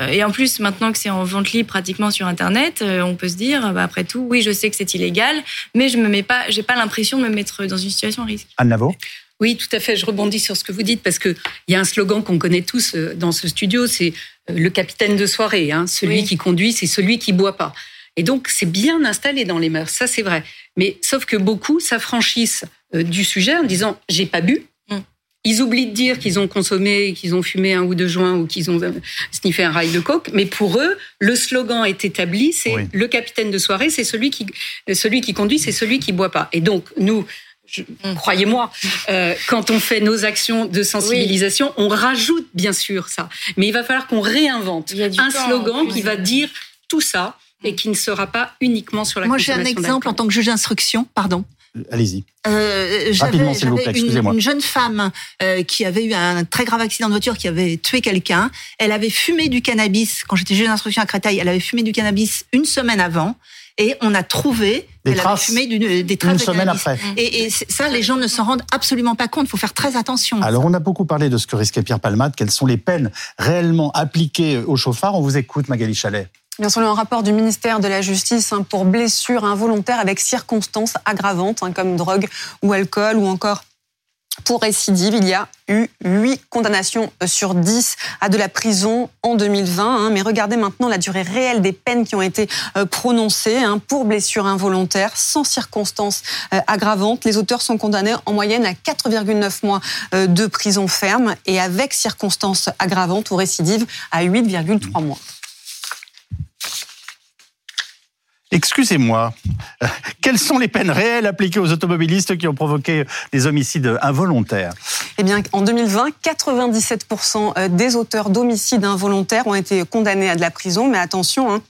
Euh, et en plus, maintenant que c'est en vente libre pratiquement sur Internet, euh, on peut se dire, bah, après tout, oui, je sais que c'est illégal, mais je me mets pas, j'ai pas l'impression de me mettre dans une situation à risque. Anne Lavaux oui, tout à fait. Je rebondis sur ce que vous dites parce que il y a un slogan qu'on connaît tous euh, dans ce studio, c'est le capitaine de soirée. Hein. Celui qui conduit, c'est celui qui boit pas. Et donc, c'est bien installé dans les mœurs, ça c'est vrai. Mais sauf que beaucoup s'affranchissent du sujet en disant j'ai pas bu, ils oublient de dire qu'ils ont consommé, qu'ils ont fumé un ou deux joints ou qu'ils ont sniffé un rail de coke. Mais pour eux, le slogan est établi, c'est le capitaine de soirée, c'est celui qui, celui qui conduit, c'est celui qui boit pas. Et donc, nous, croyez-moi, euh, quand on fait nos actions de sensibilisation, on rajoute bien sûr ça. Mais il va falloir qu'on réinvente un slogan qui va dire tout ça et qui ne sera pas uniquement sur la Moi, j'ai un exemple en tant que juge d'instruction, pardon. Allez-y. Euh, Rapidement, s'il vous plaît, excusez-moi. Une, jeune femme euh, qui avait eu un très grave accident de voiture, qui avait tué quelqu'un. Elle avait fumé du cannabis, quand j'étais juge d'instruction à Créteil, elle avait fumé du cannabis une semaine avant. Et on a trouvé des traces, avait fumé des traces une semaine après. Et, et, ça, les gens ne s'en rendent absolument pas compte. Il faut faire très attention. Alors, on a beaucoup parlé de ce que risquait Pierre Palmade. Quelles sont les peines réellement appliquées au chauffard On vous écoute, Magali Chalet. Bien selon un rapport du ministère de la Justice hein, pour blessure involontaire avec circonstances aggravantes, hein, comme drogue ou alcool ou encore pour récidive. Il y a eu 8 condamnations sur 10 à de la prison en 2020. Hein. Mais regardez maintenant la durée réelle des peines qui ont été prononcées hein, pour blessure involontaire sans circonstances aggravantes. Les auteurs sont condamnés en moyenne à 4,9 mois de prison ferme et avec circonstances aggravantes ou récidives à 8,3 mois. Excusez-moi, quelles sont les peines réelles appliquées aux automobilistes qui ont provoqué des homicides involontaires? Eh bien, en 2020, 97% des auteurs d'homicides involontaires ont été condamnés à de la prison. Mais attention, hein,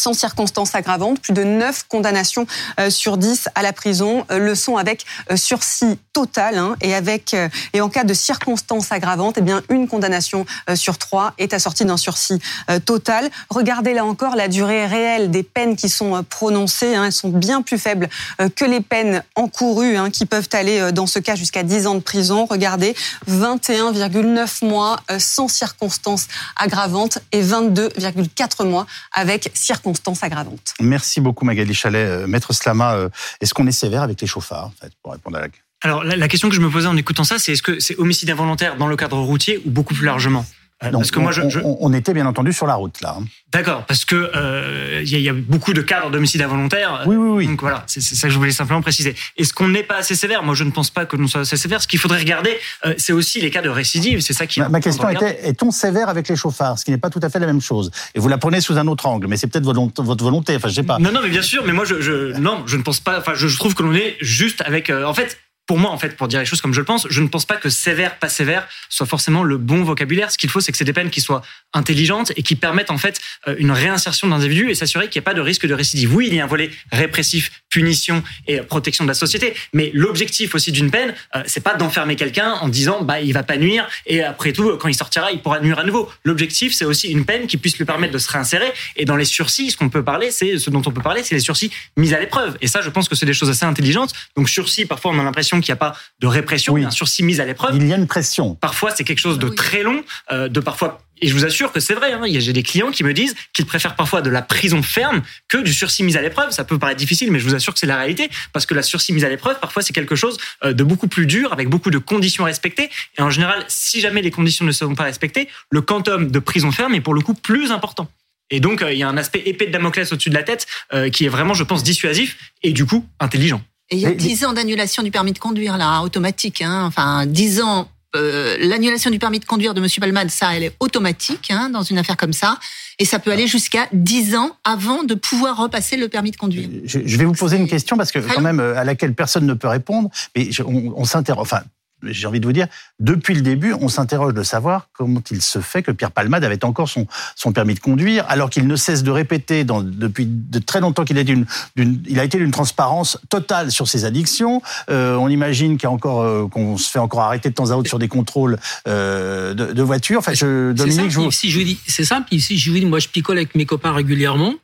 sans circonstances aggravantes, plus de 9 condamnations euh, sur 10 à la prison, euh, le sont avec euh, sursis total hein, et avec et en cas de circonstances aggravantes, eh bien une condamnation sur 3 est assortie d'un sursis total. Regardez là encore la durée réelle des peines qui sont prononcées, hein, elles sont bien plus faibles que les peines encourues hein, qui peuvent aller dans ce cas jusqu'à 10 ans de prison. Regardez, 21,9 mois sans circonstances aggravantes et 22,4 mois avec circonstances circonstances aggravantes. Merci beaucoup Magali Chalet. Euh, Maître Slama, euh, est-ce qu'on est sévère avec les chauffards en fait, pour répondre à la alors, la, question que je me posais en écoutant ça, c'est est-ce que c'est homicide involontaire dans le cadre routier ou beaucoup plus largement? Euh, parce que moi, je, on, était bien entendu sur la route là. Hein. D'accord, parce que euh, il y, a beaucoup de cadres d'homicide involontaire. Oui, oui, oui. Donc voilà, c'est ça que je voulais simplement préciser. Est-ce qu'on n'est pas assez sévère? Moi, je ne pense pas que nous soyons assez sévères. Ce qu'il faudrait regarder, euh, c'est aussi les cas de récidive. C'est ça qui. Ma, ma question était est-on sévère avec les chauffards? Ce qui n'est pas tout à fait la même chose. Et vous la prenez sous un autre angle, mais c'est peut-être votre volonté. Enfin, je sais pas. Non, non, mais bien sûr. Mais moi, je, je non, je ne pense pas. Enfin, je, je trouve que l'on est juste avec. en fait, pour moi, en fait, pour dire les choses comme je le pense, je ne pense pas que sévère, pas sévère soit forcément le bon vocabulaire. Ce qu'il faut, c'est que c'est des peines qui soient intelligentes et qui permettent en fait euh, une réinsertion d'individus et s'assurer qu'il n'y ait pas de risque de récidive. Oui, il y a un volet répressif, punition et protection de la société, mais l'objectif aussi d'une peine, euh, c'est pas d'enfermer quelqu'un en disant bah il va pas nuire et après tout quand il sortira il pourra nuire à nouveau. L'objectif c'est aussi une peine qui puisse lui permettre de se réinsérer et dans les sursis, ce qu'on peut parler, c'est ce dont on peut parler, c'est les sursis mis à l'épreuve et ça je pense que c'est des choses assez intelligentes. Donc sursis, parfois on a l'impression qu'il n'y a pas de répression, oui. bien sûr, si mise à l'épreuve. Il y a une pression. Parfois, c'est quelque chose de très long, euh, de parfois et je vous assure que c'est vrai. Hein, J'ai des clients qui me disent qu'ils préfèrent parfois de la prison ferme que du sursis mis à l'épreuve. Ça peut paraître difficile, mais je vous assure que c'est la réalité. Parce que la sursis mise à l'épreuve, parfois, c'est quelque chose euh, de beaucoup plus dur, avec beaucoup de conditions respectées. Et en général, si jamais les conditions ne sont pas respectées, le quantum de prison ferme est pour le coup plus important. Et donc, euh, il y a un aspect épée de Damoclès au-dessus de la tête qui est vraiment, je pense, dissuasif et du coup intelligent. Et il y a 10 ans d'annulation du permis de conduire, là, automatique. Hein. Enfin, 10 ans, euh, l'annulation du permis de conduire de M. Palmade, ça, elle est automatique hein, dans une affaire comme ça. Et ça peut aller jusqu'à 10 ans avant de pouvoir repasser le permis de conduire. Je, vais vous poser une question parce que quand même euh, à laquelle personne ne peut répondre. Mais on, on s'interroge. Enfin, j'ai envie de vous dire, depuis le début, on s'interroge de savoir comment il se fait que Pierre Palmade avait encore son, son permis de conduire, alors qu'il ne cesse de répéter dans, depuis de très longtemps qu'il a, d'une, il a été d'une transparence totale sur ses addictions. Euh, on imagine qu'il encore, euh, qu'on se fait encore arrêter de temps à autre sur des contrôles euh, de, de voitures. Enfin, je, Dominique, je Si je vous dis, c'est simple. Ici, je vous dis, moi, je picole avec mes copains régulièrement.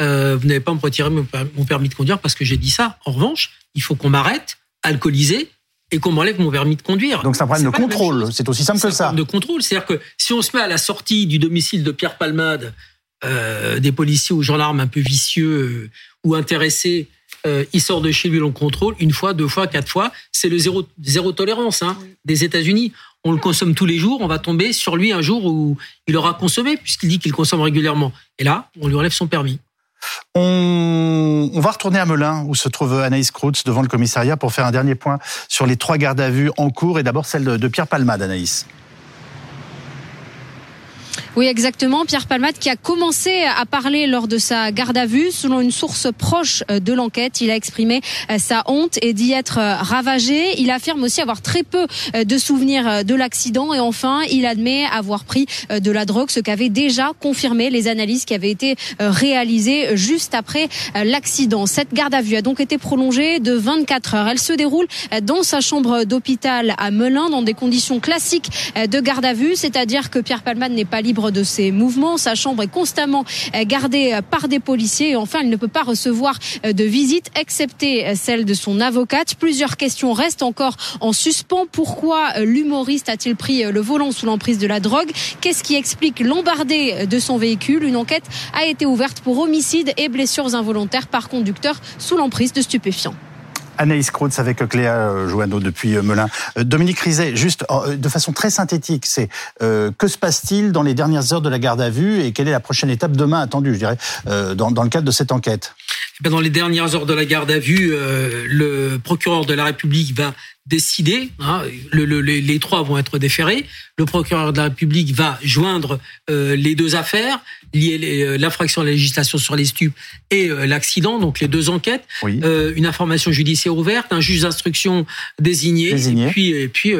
Vous n'avez pas à me retirer mon permis de conduire parce que j'ai dit ça. En revanche, il faut qu'on m'arrête, alcoolisé, et qu'on m'enlève mon permis de conduire. Donc c'est un problème de contrôle, c'est aussi simple que ça. Un de contrôle, c'est-à-dire que si on se met à la sortie du domicile de Pierre Palmade, euh, des policiers ou gendarmes un peu vicieux euh, ou intéressés, euh, il sort de chez lui, l'on contrôle une fois, deux fois, quatre fois. C'est le zéro, zéro tolérance hein, des États-Unis. On le consomme tous les jours, on va tomber sur lui un jour où il aura consommé, puisqu'il dit qu'il consomme régulièrement. Et là, on lui enlève son permis. On, va retourner à Melun, où se trouve Anaïs Kroutz devant le commissariat pour faire un dernier point sur les trois gardes à vue en cours et d'abord celle de Pierre Palmade, Anaïs. Oui, exactement. Pierre Palmade qui a commencé à parler lors de sa garde à vue. Selon une source proche euh, de l'enquête, il a exprimé euh, sa honte et d'y être euh, ravagé. Il affirme aussi avoir très peu de souvenirs de l'accident et enfin, il admet avoir pris de la drogue, ce qu'avaient déjà confirmé les analyses qui avaient été réalisées juste après l'accident. Cette garde à vue a donc été prolongée de 24 heures. Elle se déroule dans sa chambre d'hôpital à Melun dans des conditions classiques de garde à vue, c'est-à-dire que Pierre Palmade n'est pas libre de ses mouvements. Sa chambre est constamment euh, gardée euh, par des policiers et enfin, il ne peut pas recevoir euh, de visite, excepté celle de son avocate. Plusieurs questions restent encore en suspens. Pourquoi l'humoriste a-t-il pris le volant sous l'emprise de la drogue? Qu'est-ce qui explique l'embardé de son véhicule? Une enquête a été ouverte pour homicide et blessures involontaires par conducteur sous l'emprise de stupéfiants. Anaïs Krautz avec Cléa Joanneau depuis Melun. Dominique Rizet, juste de façon très synthétique, c'est que se passe-t-il dans les dernières heures de la garde à vue et quelle est la prochaine étape demain attendue, je dirais, dans, le cadre de cette enquête? Dans les dernières heures de la garde à vue, le procureur de la République va décider. Hein, le, le, les trois vont être déférés. Le procureur de la République va joindre euh, les deux affaires, euh, l'infraction à la législation sur les stupes et euh, l'accident, donc les deux enquêtes. une information judiciaire ouverte, un juge d'instruction désigné, désigné, et puis, et puis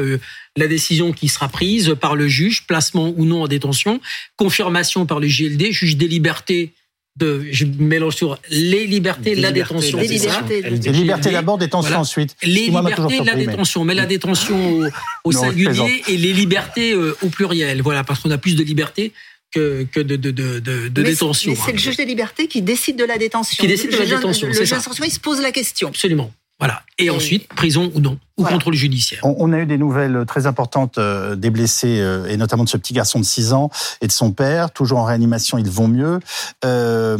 la décision qui sera prise par le juge, placement ou non en détention, confirmation par le JLD, juge des libertés de, je mélange sur les libertés, la détention. Les libertés, libertés d'abord, détention ensuite. Les libertés, la détention, mais la détention au, singulier et les libertés euh, au pluriel. Voilà, parce qu'on a plus de liberté que, que de, de, de, de détention. Mais c'est le juge des libertés qui décide de la détention. Qui décide de la détention. Le juge d'instruction, il se pose la question. Absolument. Voilà. Et, ensuite, prison ou non, ou contrôle judiciaire. On, a eu des nouvelles très importantes euh, des blessés, euh, et notamment de ce petit garçon de 6 ans et de son père. Toujours en réanimation, ils vont mieux. Euh,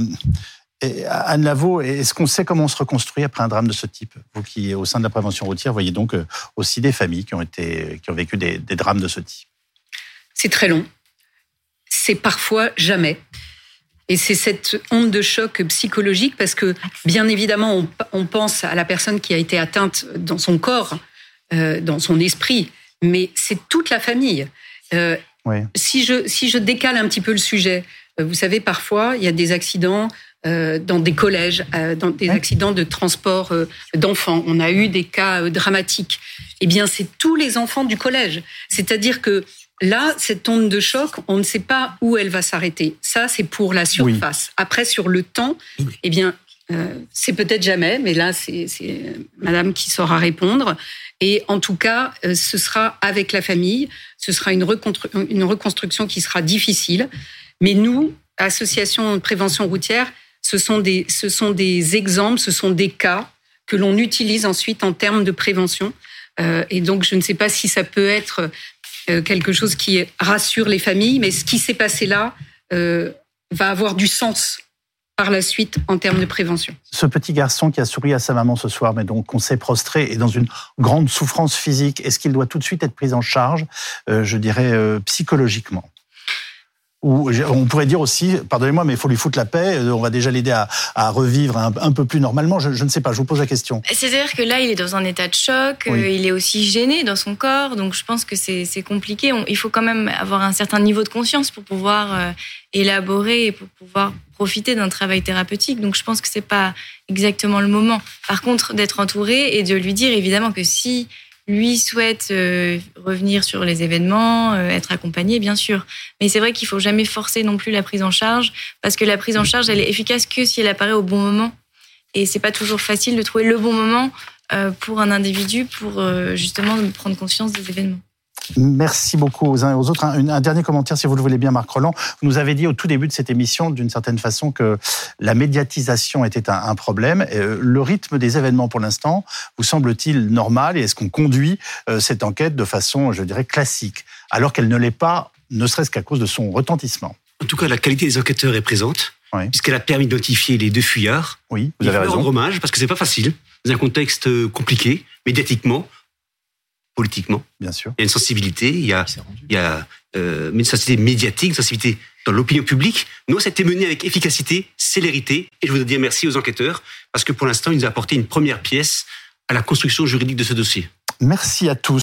Anne Lavaux, est-ce qu'on sait comment on se reconstruit après un drame de ce type? Vous qui, au sein de la prévention routière, voyez donc aussi des familles qui ont, été, qui ont vécu des drames de ce type. C'est très long. C'est parfois jamais. Et c'est cette onde de choc psychologique parce que, bien évidemment, on, pense à la personne qui a été atteinte dans son corps, euh, dans son esprit, mais c'est toute la famille. Euh, si, je, si je décale un petit peu le sujet, euh, vous savez, parfois, il y a des accidents dans des collèges, dans des accidents de transport d'enfants. On a eu des cas dramatiques. Eh bien, c'est tous les enfants du collège. C'est-à-dire que Là, cette onde de choc, on ne sait pas où elle va s'arrêter. Ça, c'est pour la surface. Après, sur le temps, eh bien, euh, c'est peut-être jamais, mais là, c'est Madame qui saura répondre. Et en tout cas, euh, ce sera avec la famille. Ce sera une, une reconstruction qui sera difficile. Mais nous, Association de prévention routière, ce sont des, ce sont des exemples, ce sont des cas que l'on utilise ensuite en termes de prévention. Euh, et donc, je ne sais pas si ça peut être euh, quelque chose qui rassure les familles, mais ce qui s'est passé là euh, va avoir du sens par la suite en termes de prévention. Ce petit garçon qui a souri à sa maman ce soir, mais donc on s'est prostré et dans une grande souffrance physique, est-ce qu'il doit tout de suite être pris en charge, euh, je dirais, psychologiquement? On pourrait dire aussi, pardonnez-moi, mais il faut lui foutre la paix, euh, on va déjà l'aider à, revivre un, peu plus normalement. Je, ne sais pas, je vous pose la question. C'est-à-dire que là, il est dans un état de choc, euh, il est aussi gêné dans son corps, donc je pense que c'est compliqué. il faut quand même avoir un certain niveau de conscience pour pouvoir euh, élaborer et pour pouvoir profiter d'un travail thérapeutique. Donc je pense que c'est pas exactement le moment. Par contre, d'être entouré et de lui dire évidemment que si lui souhaite euh, revenir sur les événements, euh, être accompagné, bien sûr. Mais c'est vrai qu'il faut jamais forcer non plus la prise en charge, parce que la prise en charge, elle est efficace que si elle apparaît au bon moment. Et c'est pas toujours facile de trouver le bon moment euh, pour un individu pour justement prendre conscience des événements. Merci beaucoup aux uns et aux autres. Un, dernier commentaire, si vous le voulez bien, Marc Roland. Vous nous avez dit au tout début de cette émission, d'une certaine façon, que la médiatisation était un, problème. Euh, le rythme des événements, pour l'instant, vous semble-t-il normal Et est-ce qu'on conduit euh, cette enquête de façon, je dirais, classique, alors qu'elle ne l'est pas, ne serait-ce qu'à cause de son retentissement? En tout cas, la qualité des enquêteurs est présente, puisqu'elle a permis d'identifier les deux fuyards. Oui, vous avez raison. rendre hommage, parce que c'est pas facile, dans un contexte euh, compliqué, médiatiquement politiquement. Bien sûr. Il y a une sensibilité, il y a, il y a euh, une sensibilité médiatique, une sensibilité dans l'opinion publique. Nous, ça a été mené avec efficacité, célérité, et je voudrais dire merci aux enquêteurs, parce que pour l'instant, ils nous ont apporté une première pièce à la construction juridique de ce dossier. Merci à tous.